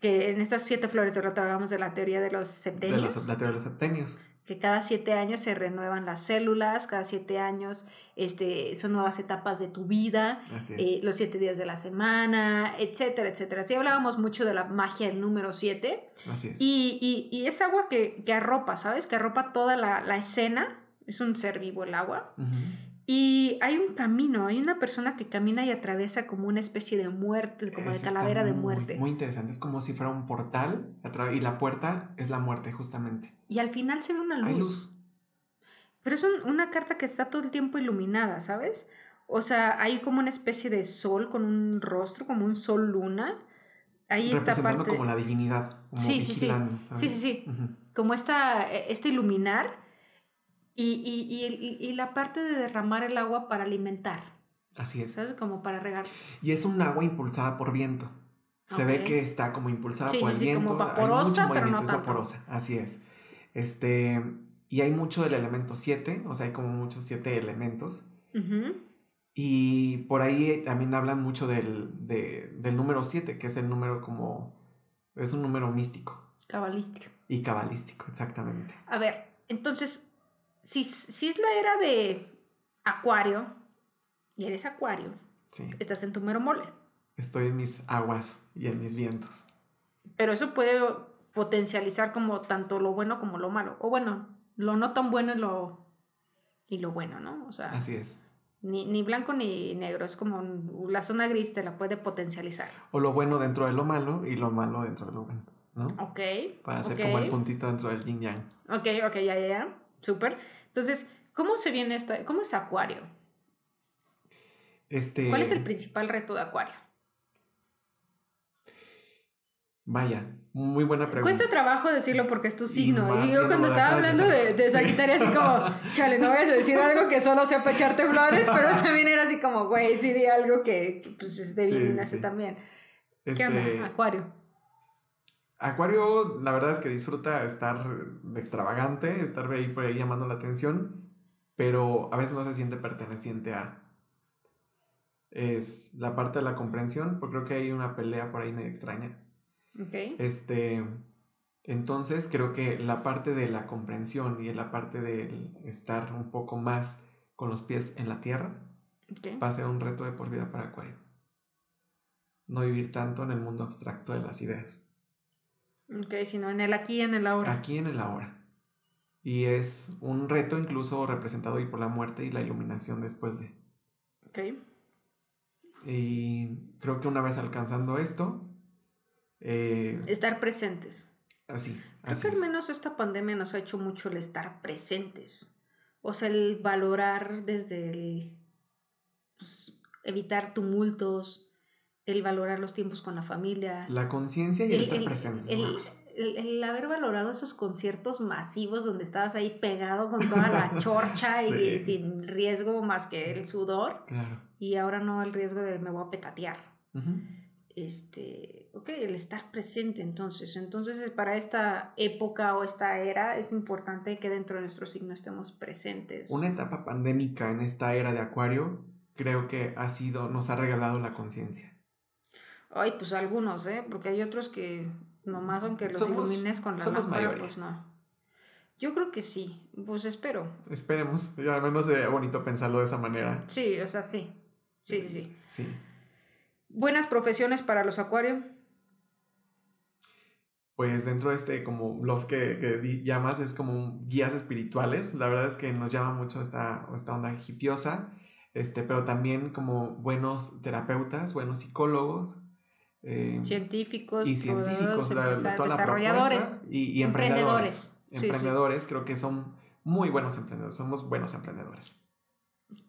Que en estas siete flores de loto hablamos de la teoría de los De septenios, los, la teoría de los septenios. que cada siete años se renuevan las células, cada siete años este, son nuevas etapas de tu vida, Así es. eh, los siete días de la semana, etcétera, etcétera. Sí hablábamos mucho de la magia del número siete. Así es. Y, y, y es agua que, que arropa, ¿sabes? Que arropa toda la, la escena. Es un ser vivo el agua. Ujú. Y hay un camino, hay una persona que camina y atraviesa como una especie de muerte, como de Es- está calavera de muy- muerte. Muy interesante. Es como si fuera un portal y la puerta es la muerte, justamente. Y al final se ve una luz. Hay luz. Pero es un- una carta que está todo el tiempo iluminada, ¿sabes? O sea, hay como una especie de sol con un rostro, como un sol luna. Ahí está parte. como la divinidad. Como Sí, sí, sí. Sí, sí, sí. Ujú. Como esta, este iluminar. Y, y, y, y- y la parte de derramar el agua para alimentar, Así es. ¿sabes? Como para regar. Y es un agua impulsada por viento. Se ve que está como impulsada Sí, por el sí, viento. como hay vaporosa, mucho pero no tanto. vaporosa, así es. Este, y hay mucho del elemento 7, o sea, hay como muchos siete elementos. Y por ahí también hablan mucho del, de- del número 7, que es el número como... Es un número místico Cabalística. y cabalístico, exactamente. A ver, entonces, si, si es la era de Acuario, y eres Acuario, Sí. estás en tu mero mole. Estoy en mis aguas y en mis vientos. Pero eso puede potencializar como tanto lo bueno como lo malo. O bueno, lo no tan bueno y lo, y lo bueno, ¿no? O sea, Así es. ni, ni blanco ni negro. Es como un- la zona gris te la puede potencializar. O lo bueno dentro de lo malo y lo malo dentro de lo bueno, ¿no? Ok. Para hacer como el puntito dentro del yin yang. Ok, ok, ya, ya, ya. Súper. Entonces, ¿cómo se viene esta? ¿Cómo es Acuario? Este, ¿Cuál es el principal reto de Acuario? Vaya, muy buena pregunta. Cuesta trabajo decirlo porque es tu signo. Y, yo cuando estaba hablando de, de Sagitario, así como, chale, no vayas a decir algo que solo sepa echarte flores, pero también era así como, güey, sí di algo que, que, pues es de Sí, sí. también. ¿Qué Este, onda? Acuario. Acuario, la verdad es que disfruta estar de extravagante, estar ahí por ahí llamando la atención, pero a veces no se siente perteneciente a. Es la parte de la comprensión, porque creo que hay una pelea por ahí medio extraña. Ok. Este, entonces creo que la parte de la comprensión y la parte del estar un poco más con los pies en la tierra ok. va a ser un reto de por vida para Acuario. No vivir tanto en el mundo abstracto de las ideas. Ok, sino en el aquí y en el ahora. Aquí en el ahora. Y es un reto incluso representado ahí por la muerte y la iluminación después de. Ok. Y creo que una vez alcanzando esto, eh, Estar presentes. así. Creo así que al es. menos esta pandemia nos ha hecho mucho el estar presentes. O sea, el valorar desde el pues, evitar tumultos, el valorar los tiempos con la familia. La conciencia y el, estar presentes. el- el- el haber valorado esos conciertos masivos donde estabas ahí pegado con toda la chorcha y sin riesgo más que el sudor Claro. y ahora no el riesgo de me voy a petatear. Este, ok, el estar presente entonces. Entonces, para esta época o esta era es importante que dentro de nuestro signo estemos presentes. Una etapa pandémica en esta era de Acuario creo que ha sido, nos ha regalado la conciencia. Ay, pues algunos, ¿eh? Porque hay otros que nomás aunque los ilumines con la lámpara, pues no. Yo creo que sí, pues espero. Esperemos, al menos sería bonito pensarlo de esa manera. Sí, o sea, sí. Sí, sí, sí. Sí. Buenas profesiones para los acuarios. Pues dentro de este como love que, que llamas es como guías espirituales. La verdad es que nos llama mucho esta, esta onda hipiosa. Este, pero también como buenos terapeutas, buenos psicólogos, eh, científicos y científicos, desarrolladores y, emprendedores. Emprendedores, creo que son muy buenos emprendedores, somos buenos emprendedores.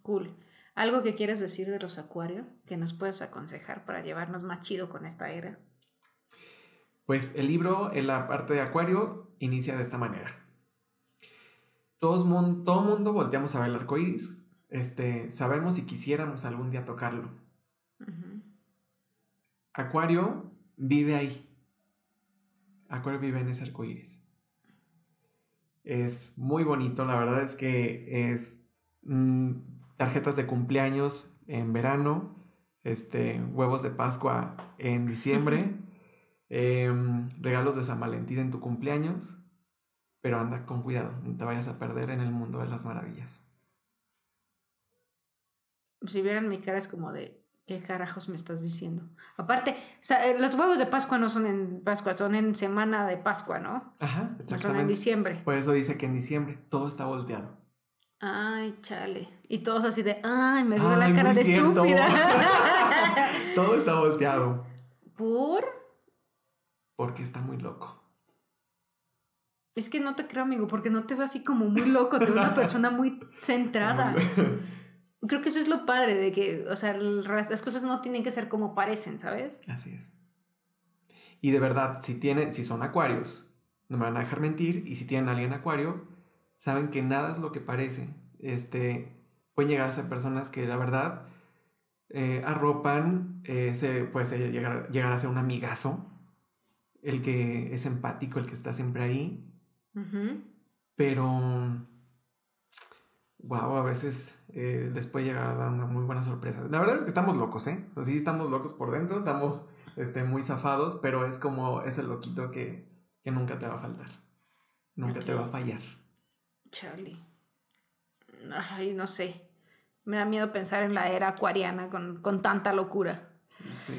Cool. ¿Algo que quieres decir de los acuarios que nos puedes aconsejar para llevarnos más chido con esta era? Pues el libro en la parte de acuario inicia de esta manera. Todos todo mundo volteamos a ver el arco iris. Este, sabemos si quisiéramos algún día tocarlo. Acuario vive ahí. Acuario vive en ese arco iris. Es muy bonito, la verdad es que es. Mm, tarjetas de cumpleaños en verano, este, huevos de Pascua en diciembre, em, regalos de San Valentín en tu cumpleaños, pero anda con cuidado, no te vayas a perder en el mundo de las maravillas. Si vieran mi cara es como de, ¿qué carajos me estás diciendo? Aparte, eh, los huevos de Pascua no son en Pascua, son en semana de Pascua, ¿no? Ajá, exactamente. No son en diciembre. Por eso dice que en diciembre todo está volteado. Ay, chale. Y todos así de, ay, me veo la cara de estúpida. Todo está volteado. ¿Por? Porque está muy loco. Es que no te creo, amigo, porque no te veo así como muy loco, te veo una persona muy centrada. Creo que eso es lo padre de que, o sea, las cosas no tienen que ser como parecen, ¿sabes? Así es. Y de verdad, si tienen, si son acuarios, no me van a dejar mentir, y si tienen a alguien acuario, saben que nada es lo que parece. Este, pueden llegar a ser personas que la verdad eh, arropan, eh, se, puede llegar, llegar a ser un amigazo, el que es empático, el que está siempre ahí. Pero, wow, a veces eh, les puede llegar a dar una muy buena sorpresa. La verdad es que estamos locos, ¿eh? sí, estamos locos por dentro, estamos este, muy zafados, pero es como ese loquito que, que nunca te va a faltar, nunca te va a fallar. Charlie. Ay, no sé. Me da miedo pensar en la era acuariana con, tanta locura. Sí.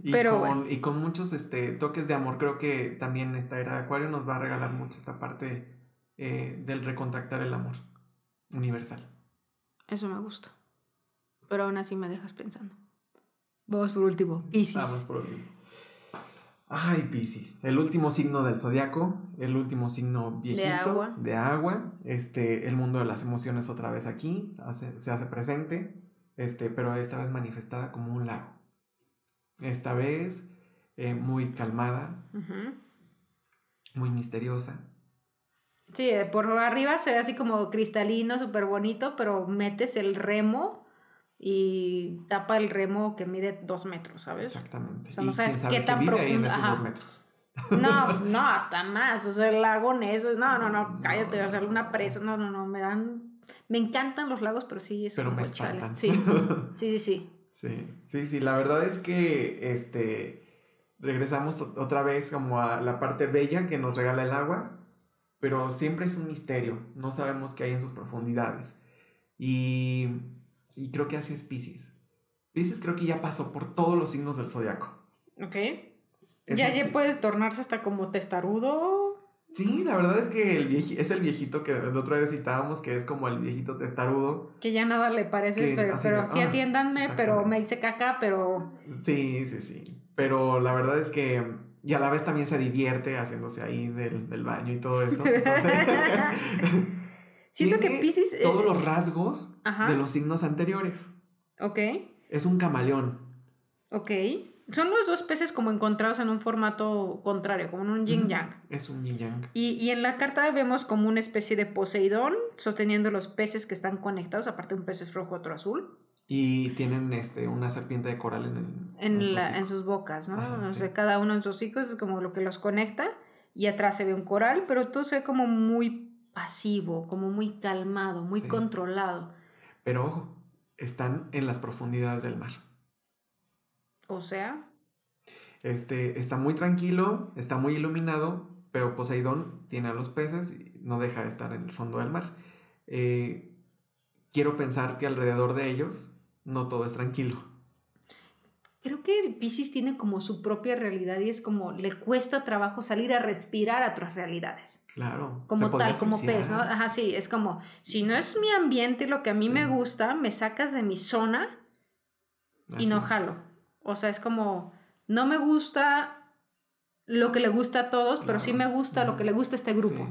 Y, Pero, con, y con muchos este, toques de amor. Creo que también esta era de acuario nos va a regalar mucho esta parte eh, del recontactar el amor universal. Eso me gusta. Pero aún así me dejas pensando. Vamos por último. Piscis. Vamos por último. Ay, Piscis, el último signo del zodiaco, el último signo viejito de agua. de agua. Este, el mundo de las emociones otra vez aquí, se hace presente, este, pero esta vez manifestada como un lago. Esta vez eh, muy calmada, muy misteriosa. Sí, por arriba se ve así como cristalino, súper bonito, pero metes el remo y tapa el remo que mide dos metros, ¿sabes? Exactamente. O sea, no sabes qué tan profundo. dos metros. No, no, hasta más. O sea, el lago Neso. No, no, no, cállate. O sea, una presa. No, no, no. Me dan. Me encantan los lagos, pero sí es pero me espantan. Sí. sí, sí, sí. Sí, sí, sí. La verdad es que este. Regresamos otra vez como a la parte bella que nos regala el agua, pero siempre es un misterio. No sabemos qué hay en sus profundidades. Y y creo que así es Pisces. Pisces creo que ya pasó por todos los signos del zodiaco. Ok. ya, ya puede tornarse hasta como testarudo. Sí, la verdad es que el es el viejito que el otro día citábamos, que es como el viejito testarudo. Que ya nada le parece, pero, pero sí ah, atiéndanme, pero me hice caca, pero... Sí, sí, sí. Pero la verdad es que... Y a la vez también se divierte haciéndose ahí del, del baño y todo esto. Entonces, Siento que Pisces. Eh, todos los rasgos de los signos anteriores. Ok. Es un camaleón. Ok. son los dos peces como encontrados en un formato contrario, como en un yin yang. Es un yin yang. Y, y, en la carta vemos como una especie de Poseidón sosteniendo los peces que están conectados, aparte un pez es rojo, otro azul. Y tienen este, una serpiente de coral en, el, en, en, la, en sus bocas, ¿no? O sea, sí. cada uno en sus hocicos es como lo que los conecta. Y atrás se ve un coral, pero todo se ve como muy pasivo, como muy calmado, muy sí. controlado. Pero ojo, están en las profundidades del mar. O sea. Este, está muy tranquilo, está muy iluminado, pero Poseidón tiene a los peces y no deja de estar en el fondo del mar. Eh, quiero pensar que alrededor de ellos no todo es tranquilo. Creo que el Pisces tiene como su propia realidad y es como le cuesta trabajo salir a respirar a otras realidades. Claro. Como tal, como pez, ¿no? Ajá, sí, es como, si no es mi ambiente lo que a mí sí. me gusta, me sacas de mi zona Así y no es. jalo. O sea, es como, no me gusta lo que le gusta a todos, claro. pero sí me gusta lo que le gusta a este grupo.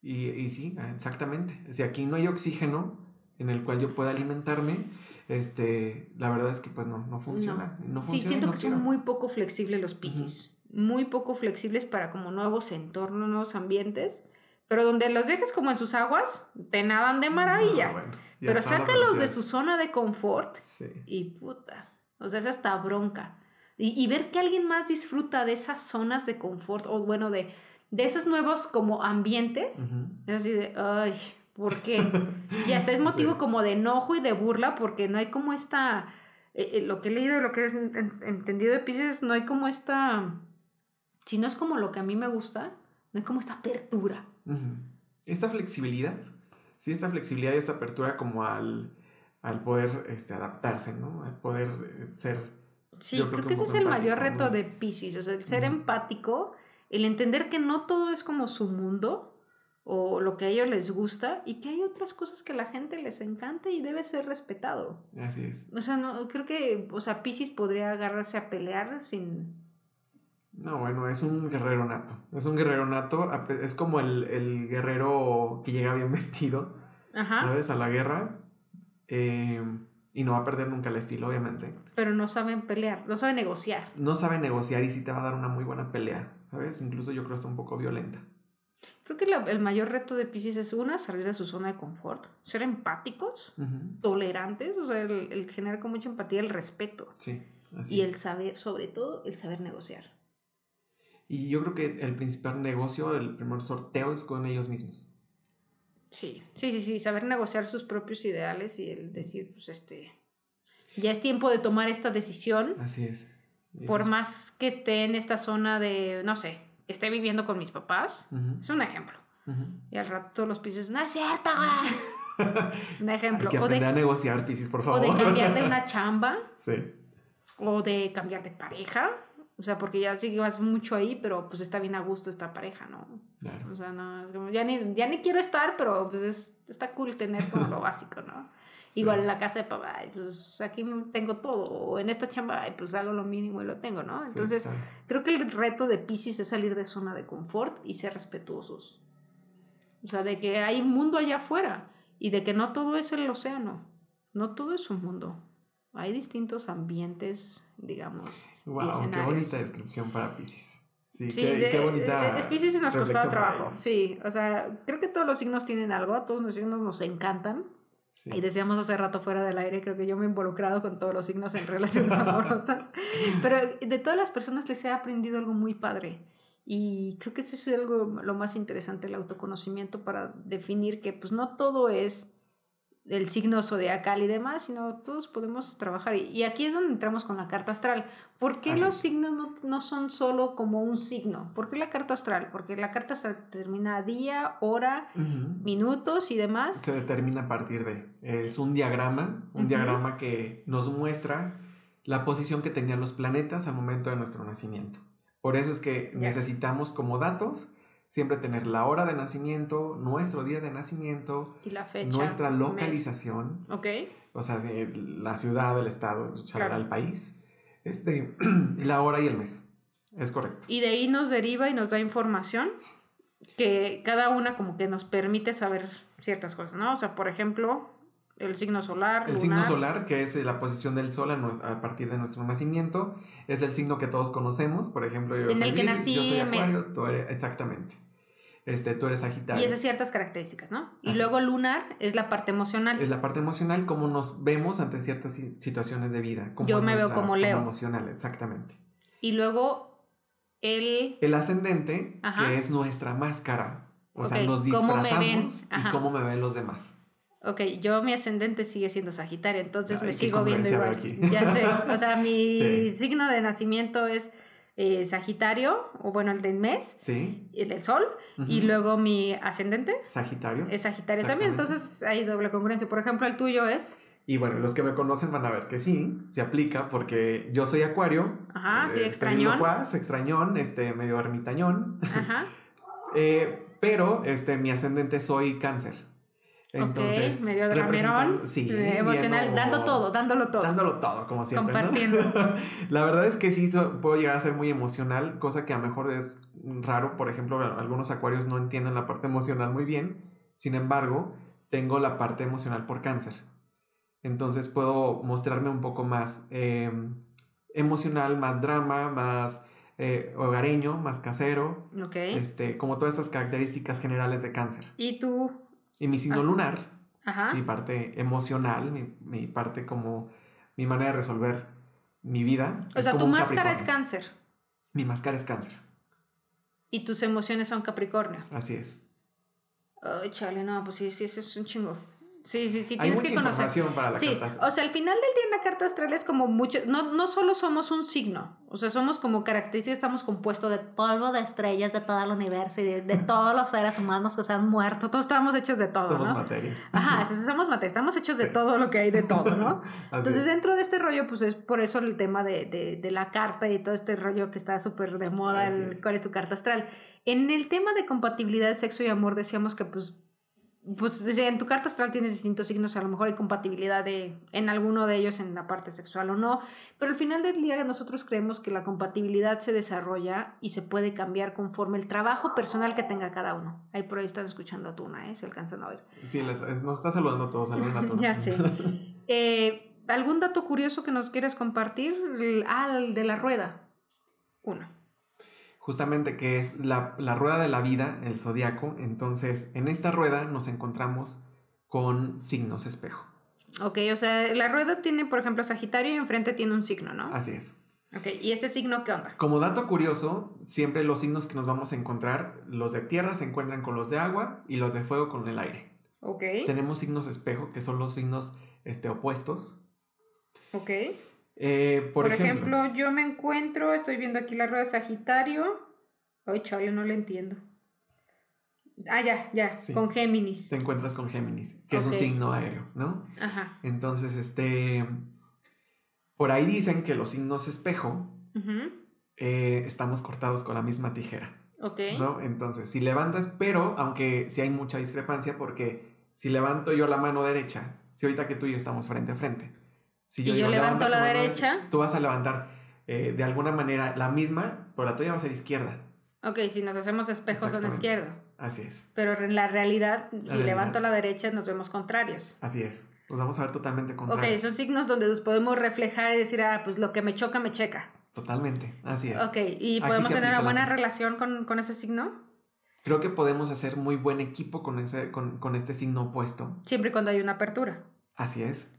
Sí. Y, y, sí, exactamente. Si aquí no hay oxígeno en el cual yo pueda alimentarme, este, la verdad es que pues no, no funciona. No. no funciona sí, siento no que son muy poco flexibles los piscis. Uh -huh. Muy poco flexibles para como nuevos entornos, nuevos ambientes. Pero donde los dejes como en sus aguas, te nadan de maravilla. No, bueno, pero sácalos de su zona de confort sí. y puta. O sea, es hasta bronca. Y, y, ver que alguien más disfruta de esas zonas de confort, o bueno, de, de esos nuevos como ambientes, uh -huh. es así de, ay, ¿por qué? y hasta es motivo sí. como de enojo y de burla, porque no hay como esta, eh, eh, lo que he leído, lo que he entendido de Pisces, no hay como esta, si no es como lo que a mí me gusta, no hay como esta apertura. Uh -huh. Esta flexibilidad, sí, esta flexibilidad y esta apertura como al, al poder este, adaptarse, ¿no? Al poder eh, ser Sí, creo, creo, que, ese es el mayor reto ¿no? de Pisces, o sea, el ser uh -huh. empático, el entender que no todo es como su mundo o lo que a ellos les gusta y que hay otras cosas que a la gente les encanta y debe ser respetado. Así es. O sea, no, creo que, o sea, Pisces podría agarrarse a pelear sin... No, bueno, es un guerrero nato. Es un guerrero nato, es como el, el guerrero que llega bien vestido, Ajá. ¿sabes? A la guerra. Eh, y no va a perder nunca el estilo, obviamente. Pero no saben pelear, no saben negociar. No sabe negociar y sí te va a dar una muy buena pelea, ¿sabes? Incluso yo creo que está un poco violenta. Creo que la, el mayor reto de Pisces es una, salir de su zona de confort, ser empáticos, uh -huh. tolerantes, o sea, el, el, generar con mucha empatía el respeto. Sí, así Y es. el saber, sobre todo, el saber negociar. Y yo creo que el principal negocio, el primer sorteo es con ellos mismos. Sí, sí, sí, sí, saber negociar sus propios ideales y el decir, pues este, ya es tiempo de tomar esta decisión. Así es. Por es... más que esté en esta zona de, no sé, esté viviendo con mis papás, uh -huh. es un ejemplo. Uh -huh. Y al rato los pisos, no es cierto, es un ejemplo. Hay que aprender o de, a negociar, Pisces, por favor. O de cambiar de una chamba. Sí. O de cambiar de pareja. O sea, porque ya sí que vas mucho ahí, pero pues está bien a gusto esta pareja, ¿no? Claro. O sea, no, ya ni, ya ni quiero estar, pero pues es, está cool tener como lo básico, ¿no? Sí. Igual en la casa de papá, pues aquí tengo todo, o en esta chamba, pues hago lo mínimo y lo tengo, ¿no? Entonces, sí, creo que el reto de Pisces es salir de zona de confort y ser respetuosos. O sea, de que hay un mundo allá afuera y de que no todo es el océano, no todo es un mundo. Hay distintos ambientes, digamos. Wow, qué bonita descripción para Pisces. Sí, sí qué, de, qué bonita. Pisces nos costaba trabajo. Sí, o sea, creo que todos los signos tienen algo, a todos los signos nos encantan. Sí. Y decíamos hace rato fuera del aire, creo que yo me he involucrado con todos los signos en relaciones amorosas, pero de todas las personas les he aprendido algo muy padre. Y creo que eso es algo lo más interesante, el autoconocimiento para definir que pues no todo es el signo zodiacal y demás, sino todos podemos trabajar. Y aquí es donde entramos con la carta astral. ¿Por qué Así los es. signos no, no, son solo como un signo? ¿Por qué la carta astral? Porque la carta astral determina día, hora, uh -huh. minutos y demás. Se determina a partir de. Es un diagrama, un uh -huh. diagrama que nos muestra la posición que tenían los planetas al momento de nuestro nacimiento. Por eso es que yeah. necesitamos como datos siempre tener la hora de nacimiento, nuestro día de nacimiento, y la fecha, nuestra localización, okay. o sea, de la ciudad, el estado, claro. el país, este, la hora y el mes. Es correcto. Y de ahí nos deriva y nos da información que cada una como que nos permite saber ciertas cosas, ¿no? O sea, por ejemplo, el signo solar. El signo solar, que es la posición del sol a, partir de nuestro nacimiento, es el signo que todos conocemos. Por ejemplo, yo en el que nací yo soy Acuario, tú eres, exactamente. Este, tú eres Sagitario. Y esas ciertas características, ¿no? Y luego lunar es la parte emocional. Es la parte emocional, cómo nos vemos ante ciertas situaciones de vida. Yo me veo como Leo. emocional, exactamente. Y luego el... El ascendente, que es nuestra máscara. O sea, nos disfrazamos y cómo me ven los demás. Ok, yo mi ascendente sigue siendo Sagitario, entonces me sigo viendo igual. Ya sé, o sea, mi signo de nacimiento es eh, Sagitario, o bueno, el del mes, sí. el del sol, y luego mi ascendente. Sagitario. Es Sagitario también, entonces hay doble congruencia. Por ejemplo, el tuyo es... Y bueno, los que me conocen van a ver que sí, se aplica porque yo soy acuario. Ajá, sí, eh, extrañón. extrañón, este, medio ermitañón. Ajá. eh, pero este, mi ascendente soy cáncer. Entonces, medio dramerón, sí, emocional, dando todo, dándolo todo. Dándolo todo, como siempre. Compartiendo. la verdad es que sí puedo llegar a ser muy emocional, cosa que a lo mejor es raro. Por ejemplo, algunos acuarios no entienden la parte emocional muy bien. Sin embargo, tengo la parte emocional por cáncer. Entonces puedo mostrarme un poco más em, emocional, más drama, más eh, hogareño, más casero. Ok. Este, como todas estas características generales de cáncer. ¿Y tú y mi signo lunar, mi parte emocional, mi, parte como mi manera de resolver mi vida. O sea, tu máscara es cáncer. Mi máscara es cáncer. Y tus emociones son Capricornio. Así es. Ay, chale, no, pues sí, sí, eso es un chingo. Sí, sí, sí, tienes que conocer. Para la sí, o sea, al final del día en la carta astral es como mucho, no, no solo somos un signo, o sea, somos como características, estamos compuestos de polvo de estrellas de todo el universo y de, de todos los seres humanos que se han muerto, todos estamos hechos de todo, somos materia. Ajá, somos materia, estamos hechos de todo lo que hay de todo, ¿no? Entonces, dentro de este rollo, pues es por eso el tema de, de, de la carta y todo este rollo que está súper de moda, el, cuál es tu carta astral. En el tema de compatibilidad, sexo y amor, decíamos que pues pues en tu carta astral tienes distintos signos, a lo mejor hay compatibilidad de, en alguno de ellos en la parte sexual o no, pero al final del día nosotros creemos que la compatibilidad se desarrolla y se puede cambiar conforme el trabajo personal que tenga cada uno. Ahí por ahí están escuchando a Tuna, ¿eh? Se alcanzan a oír. Sí, eh, nos está saludando a todos, saludos a Tuna. ya sé. Eh, ¿Algún dato curioso que nos quieras compartir? Ah, el de la rueda. Uno justamente que es la, rueda de la vida, el zodiaco. Entonces, en esta rueda nos encontramos con signos espejo. Ok, o sea, la rueda tiene, por ejemplo, Sagitario y enfrente tiene un signo, ¿no? Así es. Ok, ¿y ese signo qué onda? Como dato curioso, siempre los signos que nos vamos a encontrar, los de tierra se encuentran con los de agua y los de fuego con el aire. Ok. Tenemos signos espejo, que son los signos este, opuestos. Ok. Eh, por, ejemplo, yo me encuentro, estoy viendo aquí la rueda Sagitario. Ay, chale, no le entiendo. Ah, ya, ya, con Géminis. Te encuentras con Géminis, que es un signo aéreo, ¿no? Ajá. Entonces, este. Por ahí dicen que los signos espejo eh, estamos cortados con la misma tijera. Ok. ¿No? Entonces, si levantas, pero aunque sí hay mucha discrepancia, porque si levanto yo la mano derecha, si ahorita que tú y yo estamos frente a frente, si yo, y yo levanto la derecha. Tú vas a levantar eh, de alguna manera la misma, pero la tuya va a ser izquierda. Ok, si nos hacemos espejos a la izquierda. Así es. Pero en la realidad, si levanto la derecha, nos vemos contrarios. Así es. Nos vamos a ver totalmente contrarios. Ok, son signos donde nos podemos reflejar y decir, ah, pues lo que me choca, me checa. Totalmente, así es. Ok, ¿y podemos tener una buena relación con, con, ese signo? Creo que podemos hacer muy buen equipo con, ese, con, con este signo opuesto. Siempre y cuando hay una apertura. Así es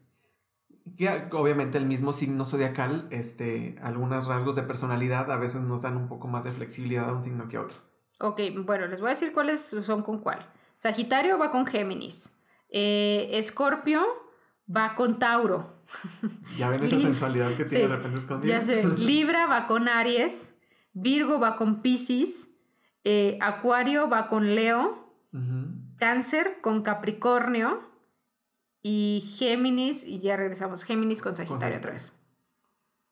obviamente el mismo signo zodiacal, este, algunos rasgos de personalidad a veces nos dan un poco más de flexibilidad a un signo que a otro. Ok, bueno, les voy a decir cuáles son con cuál. Sagitario va con Géminis. Eh, Escorpio va con Tauro. Ya ven esa sensualidad que tiene de repente escondida. Ya sé. Libra va con Aries. Virgo va con Pisces. Eh, Acuario va con Leo. Cáncer con Capricornio y Géminis, y ya regresamos, Géminis con Sagitario otra vez.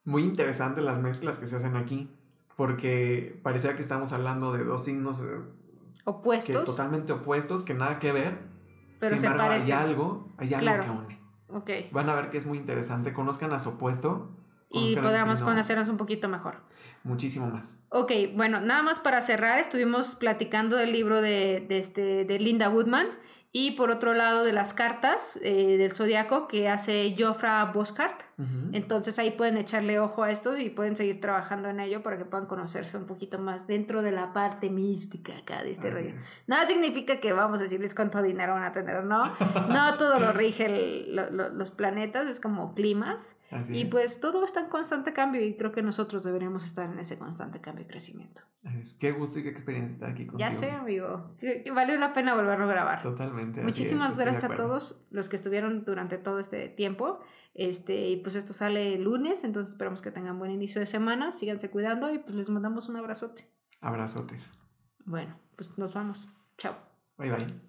Muy interesante las mezclas que se hacen aquí, porque parecía que estamos hablando de dos signos eh, opuestos. totalmente opuestos, que nada que ver. Pero Sin embargo, hay algo, hay algo que une. Okay. Van a ver que es muy interesante. Conozcan a su opuesto. Y podamos conocernos un poquito mejor. Muchísimo más. Ok, bueno, nada más para cerrar, estuvimos platicando del libro de, de, este, de Linda Woodman Y por otro lado, de las cartas eh, del zodiaco que hace Jofra Boscart. Entonces ahí pueden echarle ojo a estos y pueden seguir trabajando en ello para que puedan conocerse un poquito más dentro de la parte mística acá de este rollo. Nada significa que vamos a decirles cuánto dinero van a tener, ¿no? No todo lo rige los planetas, es como climas. y pues todo está en constante cambio y creo que nosotros deberíamos estar en ese constante cambio y crecimiento. Qué gusto y qué experiencia estar aquí contigo. Ya sé, amigo. Valió la pena volverlo a grabar. Totalmente. Muchísimas gracias a todos los que estuvieron durante todo este tiempo. Este, y pues esto sale el lunes, entonces esperamos que tengan buen inicio de semana. Síganse cuidando y pues les mandamos un abrazote. Abrazotes. Bueno, pues nos vamos. Chao. Bye bye.